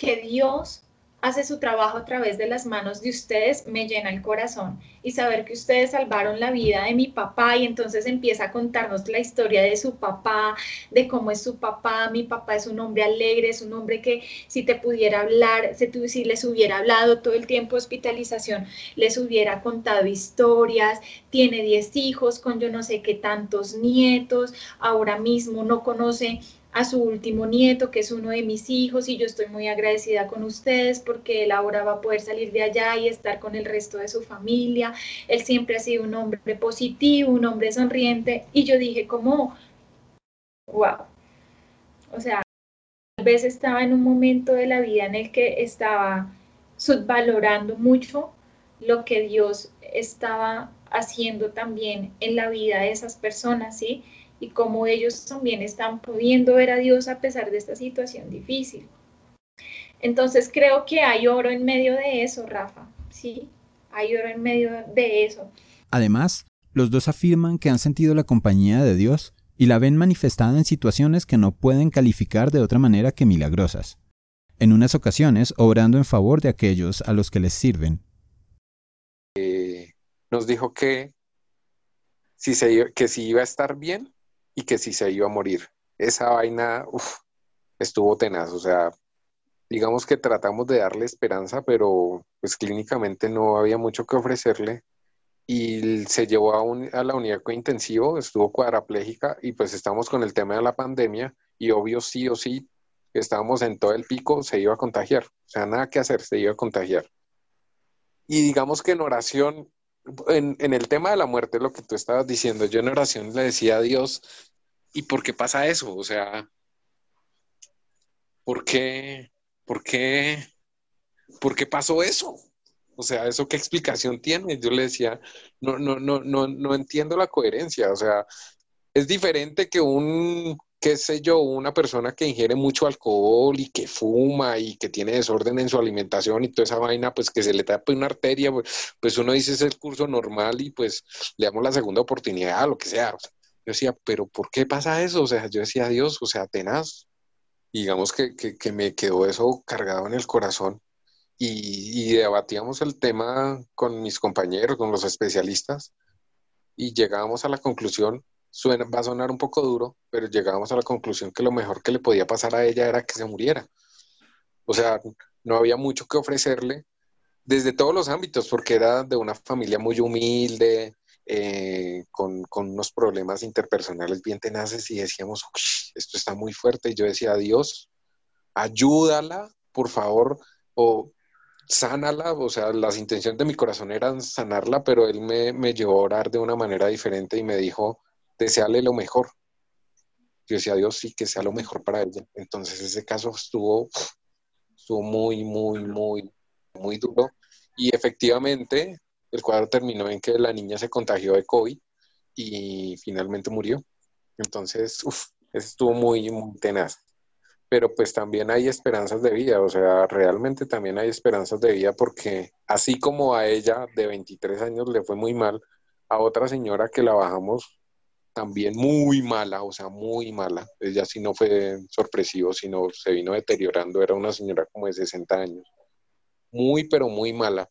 Speaker 6: que Dios hace su trabajo a través de las manos de ustedes, me llena el corazón. Y saber que ustedes salvaron la vida de mi papá y entonces empieza a contarnos la historia de su papá, de cómo es su papá. Mi papá es un hombre alegre, es un hombre que si te pudiera hablar, si, les hubiera hablado todo el tiempo de hospitalización, les hubiera contado historias. Tiene 10 hijos con yo no sé qué tantos nietos. Ahora mismo no conoce a su último nieto, que es uno de mis hijos, y yo estoy muy agradecida con ustedes porque él ahora va a poder salir de allá y estar con el resto de su familia. Él siempre ha sido un hombre positivo, un hombre sonriente, y yo dije como, wow. O sea, tal vez estaba en un momento de la vida en el que estaba subvalorando mucho lo que Dios estaba haciendo también en la vida de esas personas, ¿sí? Y cómo ellos también están pudiendo ver a Dios a pesar de esta situación difícil. Entonces creo que hay oro en medio de eso, Rafa, ¿sí? Hay oro en medio de eso.
Speaker 1: Además, los dos afirman que han sentido la compañía de Dios y la ven manifestada en situaciones que no pueden calificar de otra manera que milagrosas. En unas ocasiones, obrando en favor de aquellos a los que les sirven.
Speaker 3: Eh, nos dijo que si, se, que si iba a estar bien, y que si se iba a morir. Esa vaina estuvo tenaz, o sea, digamos que tratamos de darle esperanza, pero pues clínicamente no había mucho que ofrecerle y se llevó a, a la unidad intensivo, estuvo cuadraplégica y pues estamos con el tema de la pandemia y obvio sí o sí estábamos en todo el pico, se iba a contagiar, o sea, nada que hacer, se iba a contagiar. Y digamos que en oración en, el tema de la muerte, lo que tú estabas diciendo, yo en oración le decía a Dios, ¿y por qué pasa eso? O sea, ¿por qué? ¿Por qué? ¿Por qué pasó eso? O sea, ¿eso qué explicación tiene? Yo le decía, no, no, no, no, no entiendo la coherencia. O sea, es diferente que un qué sé yo, una persona que ingiere mucho alcohol y que fuma y que tiene desorden en su alimentación y toda esa vaina, pues que se le tape una arteria, pues, pues uno dice es el curso normal y pues le damos la segunda oportunidad, lo que sea. yo decía, pero ¿por qué pasa eso? O sea, yo decía, Dios, o sea, tenaz. Digamos que, que, me quedó eso cargado en el corazón. Y, y debatíamos el tema con mis compañeros, con los especialistas, y llegábamos a la conclusión Suena, va a sonar un poco duro, pero llegábamos a la conclusión que lo mejor que le podía pasar a ella era que se muriera. O sea, no había mucho que ofrecerle desde todos los ámbitos, porque era de una familia muy humilde, eh, con, con, unos problemas interpersonales bien tenaces y decíamos, esto está muy fuerte. Y yo decía, Dios, ayúdala, por favor, o sánala. O sea, las intenciones de mi corazón eran sanarla, pero él me, me llevó a orar de una manera diferente y me dijo, desearle lo mejor. Yo decía, Dios sí, que sea lo mejor para ella. Entonces ese caso estuvo, estuvo muy, muy, muy, muy duro. Y efectivamente, el cuadro terminó en que la niña se contagió de COVID y finalmente murió. Entonces, estuvo muy, muy tenaz. Pero pues también hay esperanzas de vida, o sea, realmente también hay esperanzas de vida porque así como a ella de 23 años le fue muy mal, a otra señora que la bajamos también muy mala, o sea, muy mala. Ella sí no fue sorpresivo, sino se vino deteriorando. Era una señora como de 60 años. Muy, pero muy mala.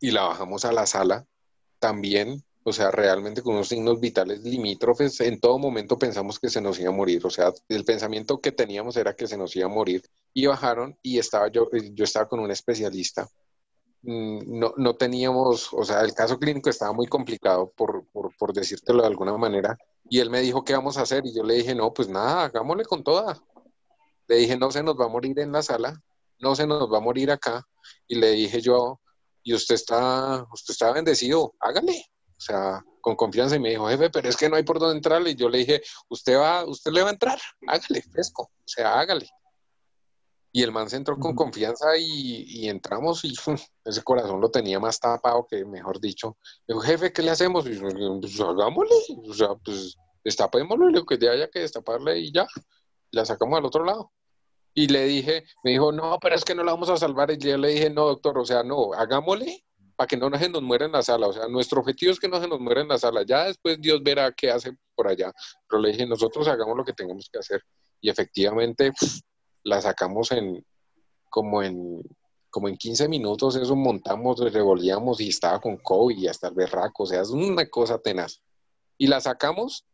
Speaker 3: Y la bajamos a la sala también, o sea, realmente con unos signos vitales limítrofes. En todo momento pensamos que se nos iba a morir. O sea, el pensamiento que teníamos era que se nos iba a morir. Y bajaron y estaba yo, yo estaba con un especialista no, no teníamos, o sea, el caso clínico estaba muy complicado, por, por, por decírtelo de alguna manera, y él me dijo, ¿qué vamos a hacer? Y yo le dije, no, pues nada, hagámosle con toda. Le dije, no se nos va a morir en la sala, no se nos va a morir acá. Y le dije yo, y usted está, usted está bendecido, hágale. O sea, con confianza. Y me dijo, jefe, pero es que no hay por dónde entrarle. Y yo le dije, usted va, usted le va a entrar, hágale, fresco. O sea, hágale. Y el man se entró con confianza y, entramos y ese corazón lo tenía más tapado que, mejor dicho. Dijo, jefe, ¿qué le hacemos? Y yo, pues hagámosle, o sea, pues destapémoslo, lo que haya que destaparle y ya, la sacamos al otro lado. Y le dije, me dijo, no, pero es que no la vamos a salvar. Y yo le dije, no, doctor, o sea, no, hagámosle para que no se nos muera en la sala. O sea, nuestro objetivo es que no se nos muera en la sala. Ya después Dios verá qué hace por allá. Pero le dije, nosotros hagamos lo que tengamos que hacer. Y efectivamente la sacamos en como en como en 15 minutos, eso montamos, revolvíamos y estaba con COVID y hasta el berraco, o sea, es una cosa tenaz. Y la sacamos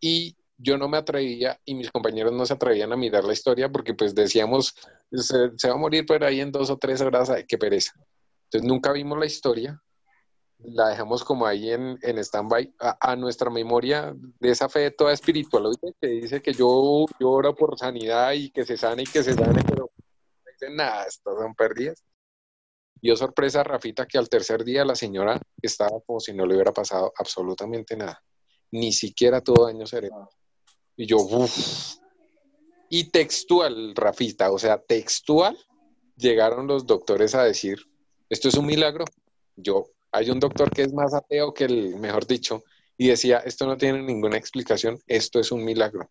Speaker 3: y yo no me atrevía y mis compañeros no se atrevían a mirar la historia porque pues decíamos, se, va a morir por ahí en dos o tres horas, qué pereza. Entonces nunca vimos la historia, la dejamos como ahí en, en stand-by a, nuestra memoria de esa fe toda espiritual, que dice que yo, yo oro por sanidad y que se sane y que se sane, pero no dicen nada, estas son pérdidas. Dio sorpresa a Rafita que al tercer día la señora estaba como si no le hubiera pasado absolutamente nada, ni siquiera todo daño cerebral. Y yo, uff. Y textual, Rafita, o sea, textual, llegaron los doctores a decir, esto es un milagro. Yo, hay un doctor que es más ateo que el, mejor dicho, y decía, esto no tiene ninguna explicación, esto es un milagro.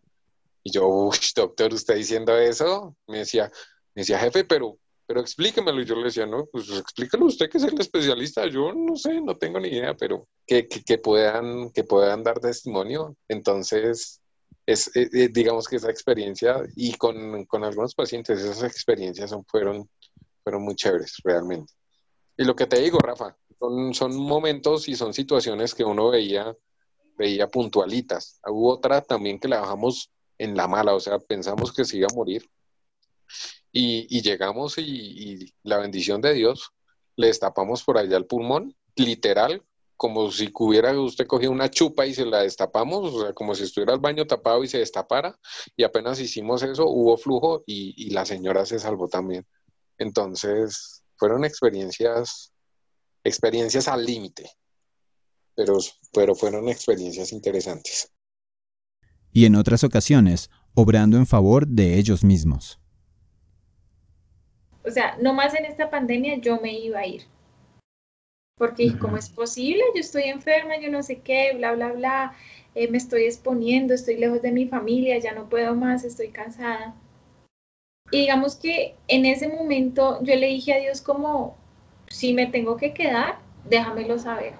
Speaker 3: Y yo, uff, doctor, ¿usted diciendo eso? Me decía, me decía, jefe, pero, pero explíquemelo. Y yo le decía, no, pues explíquelo usted que es el especialista. Yo no sé, no tengo ni idea, pero que, que puedan, que puedan dar testimonio. Entonces, es, eh, eh, digamos que esa experiencia y con, con, algunos pacientes esas experiencias son, fueron, fueron muy chéveres realmente. Y lo que te digo, Rafa, son, son momentos y son situaciones que uno veía, veía puntualitas. Hubo otra también que la bajamos en la mala, o sea, pensamos que se iba a morir. Y, llegamos y, y la bendición de Dios, le destapamos por allá el pulmón, literal, como si hubiera usted cogido una chupa y se la destapamos, o sea, como si estuviera el baño tapado y se destapara, y apenas hicimos eso, hubo flujo y, la señora se salvó también. Entonces, fueron experiencias, experiencias al límite, pero, pero fueron experiencias interesantes.
Speaker 1: Y en otras ocasiones, obrando en favor de ellos mismos.
Speaker 6: O sea, no más en esta pandemia yo me iba a ir porque ¿cómo es posible? Yo estoy enferma, yo no sé qué, bla, bla, bla, eh, me estoy exponiendo, estoy lejos de mi familia, ya no puedo más, estoy cansada. Y digamos que en ese momento yo le dije a Dios como, si me tengo que quedar, déjamelo saber.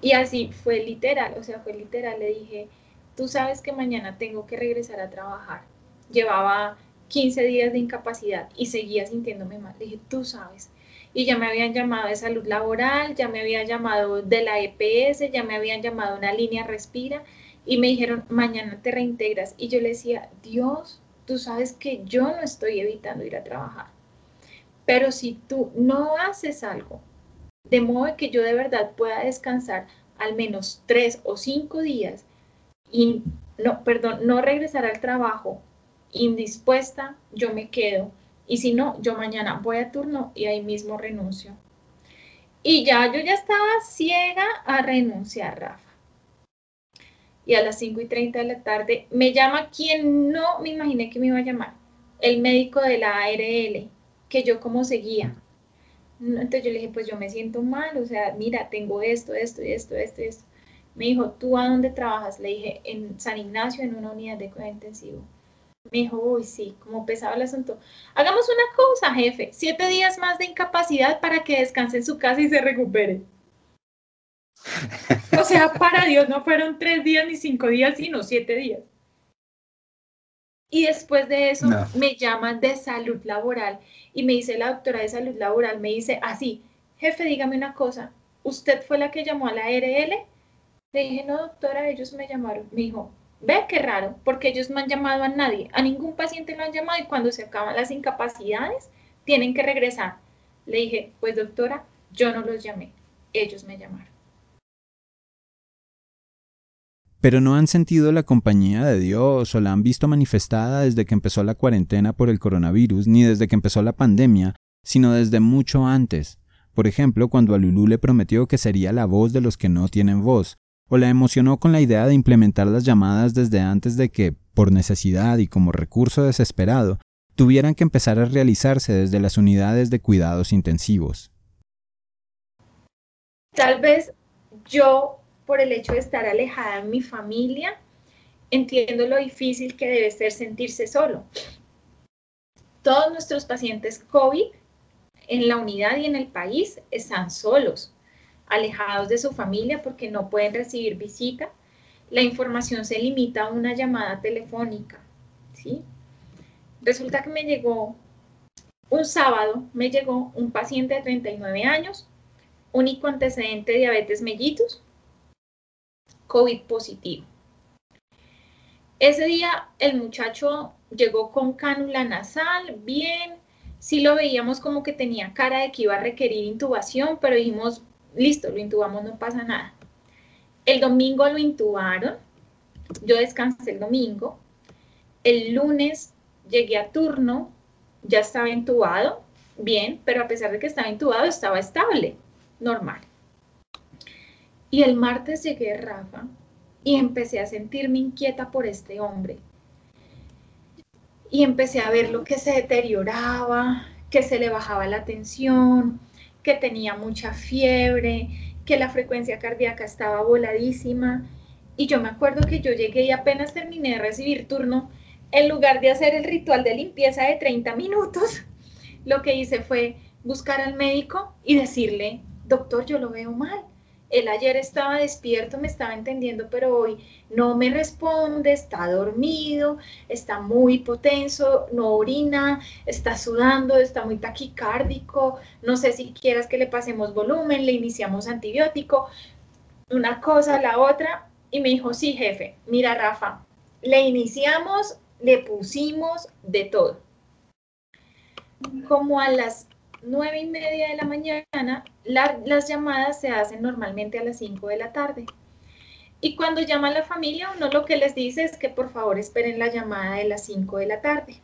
Speaker 6: Y así fue literal, o sea, fue literal, le dije, tú sabes que mañana tengo que regresar a trabajar. Llevaba 15 días de incapacidad y seguía sintiéndome mal. Le dije, tú sabes y ya me habían llamado de salud laboral, ya me habían llamado de la EPS, ya me habían llamado una línea respira y me dijeron, mañana te reintegras. Y yo le decía, Dios, tú sabes que yo no estoy evitando ir a trabajar. Pero si tú no haces algo, de modo que yo de verdad pueda descansar al menos tres o cinco días y no, perdón, no regresar al trabajo indispuesta, yo me quedo y si no, yo mañana voy a turno y ahí mismo renuncio. Y ya yo ya estaba ciega a renunciar, Rafa. Y a las 5 y 30 de la tarde me llama quien no me imaginé que me iba a llamar, el médico de la ARL, que yo como seguía. Entonces yo le dije, pues yo me siento mal, o sea, mira, tengo esto, esto, esto, esto, esto. Me dijo, ¿tú a dónde trabajas? Le dije, en San Ignacio, en una unidad de cuidado intensivo. Me dijo, uy, sí, como pesaba el asunto. Hagamos una cosa, jefe, siete días más de incapacidad para que descanse en su casa y se recupere. o sea, para Dios, no fueron tres días ni cinco días, sino siete días. Y después de eso me llaman de salud laboral y me dice la doctora de salud laboral, me dice así, jefe, dígame una cosa, ¿usted fue la que llamó a la ARL? Le dije, no, doctora, ellos me llamaron. Me dijo, Ve qué raro, porque ellos no han llamado a nadie, a ningún paciente lo han llamado y cuando se acaban las incapacidades tienen que regresar. Le dije, pues doctora, yo no los llamé, ellos me llamaron.
Speaker 1: Pero no han sentido la compañía de Dios o la han visto manifestada desde que empezó la cuarentena por el coronavirus, ni desde que empezó la pandemia, sino desde mucho antes. Por ejemplo, cuando a le prometió que sería la voz de los que no tienen voz, o la emocionó con la idea de implementar las llamadas desde antes de que, por necesidad y como recurso desesperado, tuvieran que empezar a realizarse desde las unidades de cuidados intensivos.
Speaker 6: Tal vez yo, por el hecho de estar alejada de mi familia, entiendo lo difícil que debe ser sentirse solo. Todos nuestros pacientes COVID en la unidad y en el país están solos alejados de su familia porque no pueden recibir visita. La información se limita a una llamada telefónica, ¿sí? Resulta que me llegó un sábado, me llegó un paciente de 39 años, único antecedente de diabetes mellitus, COVID positivo. Ese día el muchacho llegó con cánula nasal, bien, sí lo veíamos como que tenía cara de que iba a requerir intubación, pero dijimos, listo, lo intubamos, no pasa nada. El domingo lo intubaron, yo descansé el domingo, el lunes llegué a turno, ya estaba intubado, bien, pero a pesar de que estaba intubado, estaba estable, normal. Y el martes llegué, Rafa, y empecé a sentirme inquieta por este hombre. Y empecé a ver lo que se deterioraba, que se le bajaba la tensión, que tenía mucha fiebre, que la frecuencia cardíaca estaba voladísima. Y yo me acuerdo que yo llegué y apenas terminé de recibir turno, en lugar de hacer el ritual de limpieza de 30 minutos, lo que hice fue buscar al médico y decirle, doctor, yo lo veo mal. Él ayer estaba despierto, me estaba entendiendo, pero hoy no me responde, está dormido, está muy hipotenso, no orina, está sudando, está muy taquicárdico, no sé si quieras que le pasemos volumen, le iniciamos antibiótico, una cosa, la otra, y me dijo, sí, jefe, mira, Rafa, le iniciamos, le pusimos de todo. Como a las nueve y media de la mañana, las llamadas se hacen normalmente a las 5 de la tarde. Y cuando llama la familia, uno lo que les dice es que por favor esperen la llamada de las 5 de la tarde.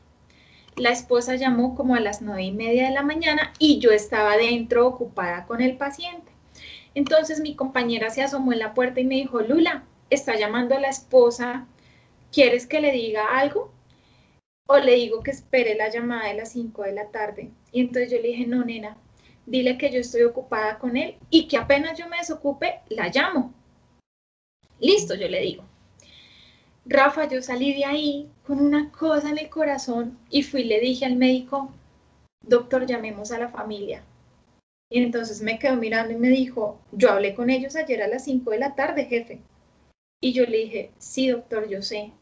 Speaker 6: La esposa llamó como a las nueve y media de la mañana y yo estaba dentro ocupada con el paciente. Entonces mi compañera se asomó en la puerta y me dijo, Lula, está llamando a la esposa, ¿quieres que le diga algo? O le digo que espere la llamada de las 5 de la tarde. Y entonces yo le dije, no, nena, dile que yo estoy ocupada con él y que apenas yo me desocupe, la llamo. Listo, yo le digo. Rafa, yo salí de ahí con una cosa en el corazón y fui le dije al médico, doctor, llamemos a la familia. Y entonces me quedó mirando y me dijo, yo hablé con ellos ayer a las 5 de la tarde, jefe. Y yo le dije, sí, doctor, yo sé.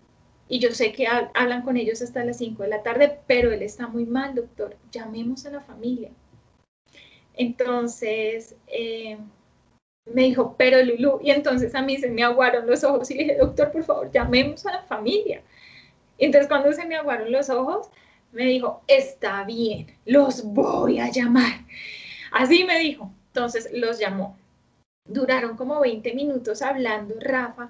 Speaker 6: Y yo sé que hablan con ellos hasta las 5 de la tarde, pero él está muy mal, doctor. Llamemos a la familia. Entonces, eh, me dijo, pero Lulu, y entonces a mí se me aguaron los ojos y dije, doctor, por favor, llamemos a la familia. Entonces cuando se me aguaron los ojos, me dijo, está bien, los voy a llamar. Así me dijo. Entonces los llamó. Duraron como 20 minutos hablando, Rafa.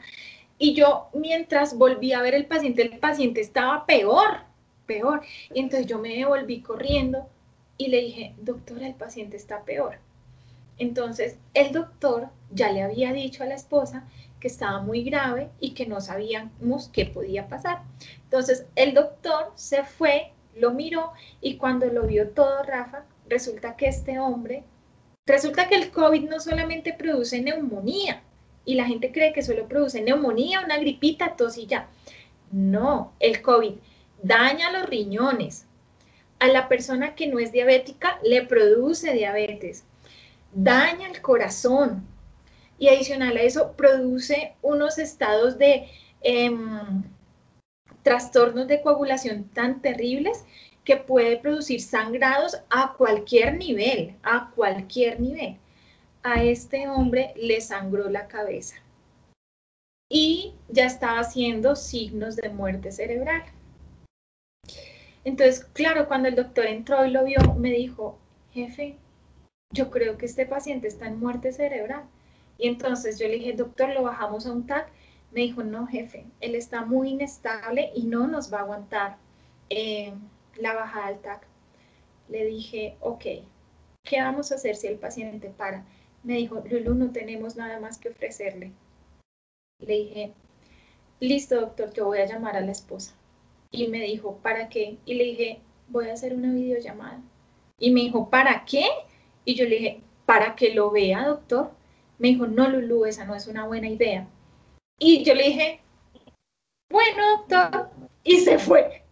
Speaker 6: Y yo, mientras volví a ver el paciente, el paciente estaba peor, peor. Y entonces yo me volví corriendo y le dije, doctora, el paciente está peor. Entonces, el doctor ya le había dicho a la esposa que estaba muy grave y que no sabíamos qué podía pasar. Entonces, el doctor se fue, lo miró y cuando lo vio todo, Rafa, resulta que este hombre, resulta que el COVID no solamente produce neumonía y la gente cree que solo produce neumonía, una gripita, tos y ya. No, el COVID daña los riñones, a la persona que no es diabética le produce diabetes, daña el corazón y adicional a eso produce unos estados de em, trastornos de coagulación tan terribles que puede producir sangrados a cualquier nivel, a cualquier nivel. A este hombre le sangró la cabeza y ya estaba haciendo signos de muerte cerebral. Entonces, claro, cuando el doctor entró y lo vio, me dijo, jefe, yo creo que este paciente está en muerte cerebral. Y entonces yo le dije, doctor, lo bajamos a un TAC. Me dijo, no, jefe, él está muy inestable y no nos va a aguantar eh, la bajada al TAC. Le dije, ok, ¿qué vamos a hacer si el paciente para? Me dijo, Lulu, no tenemos nada más que ofrecerle. Le dije, listo, doctor, yo voy a llamar a la esposa. Y me dijo, ¿para qué? Y le dije, voy a hacer una videollamada. Y me dijo, ¿para qué? Y yo le dije, para que lo vea, doctor. Me dijo, no, Lulu, esa no es una buena idea. Y yo le dije, bueno, doctor. Y se fue.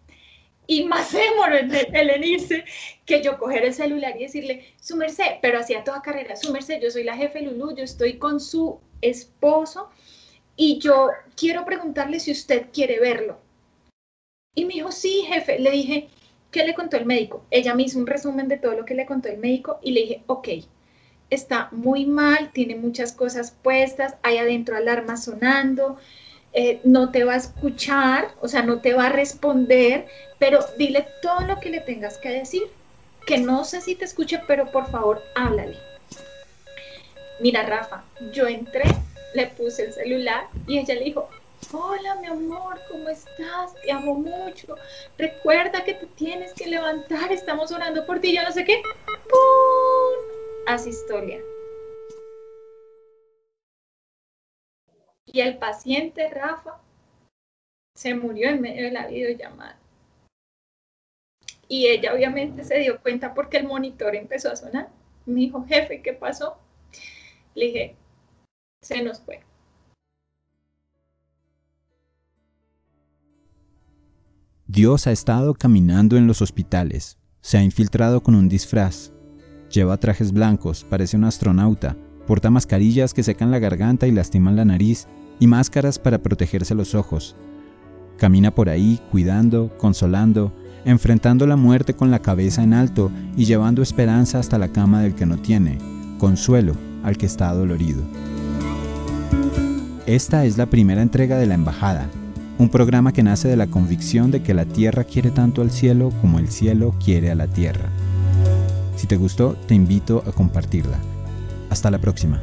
Speaker 6: Y más se demoró en, irse que yo coger el celular y decirle, su merced, pero hacía toda carrera, su merced, yo soy la jefe Lulú, yo estoy con su esposo y yo quiero preguntarle si usted quiere verlo. Y me dijo, sí, jefe. Le dije, ¿qué le contó el médico? Ella me hizo un resumen de todo lo que le contó el médico y le dije, ok, está muy mal, tiene muchas cosas puestas, hay adentro alarma sonando, eh, no te va a escuchar, o sea, no te va a responder, pero dile todo lo que le tengas que decir, que no sé si te escuche, pero por favor, háblale. Mira, Rafa, yo entré, le puse el celular y ella le dijo, hola mi amor, ¿cómo estás? Te amo mucho. Recuerda que te tienes que levantar, estamos orando por ti, yo no sé qué. ¡Pum! historia. Y el paciente, Rafa, se murió en medio de la videollamada. Y ella obviamente se dio cuenta porque el monitor empezó a sonar. Me dijo, jefe, ¿qué pasó? Le dije, se nos fue.
Speaker 1: Dios ha estado caminando en los hospitales, se ha infiltrado con un disfraz, lleva trajes blancos, parece un astronauta, porta mascarillas que secan la garganta y lastiman la nariz, y máscaras para protegerse los ojos. Camina por ahí cuidando, consolando, enfrentando la muerte con la cabeza en alto y llevando esperanza hasta la cama del que no tiene, consuelo al que está dolorido. Esta es la primera entrega de La Embajada, un programa que nace de la convicción de que la tierra quiere tanto al cielo como el cielo quiere a la tierra. Si te gustó, te invito a compartirla. Hasta la próxima.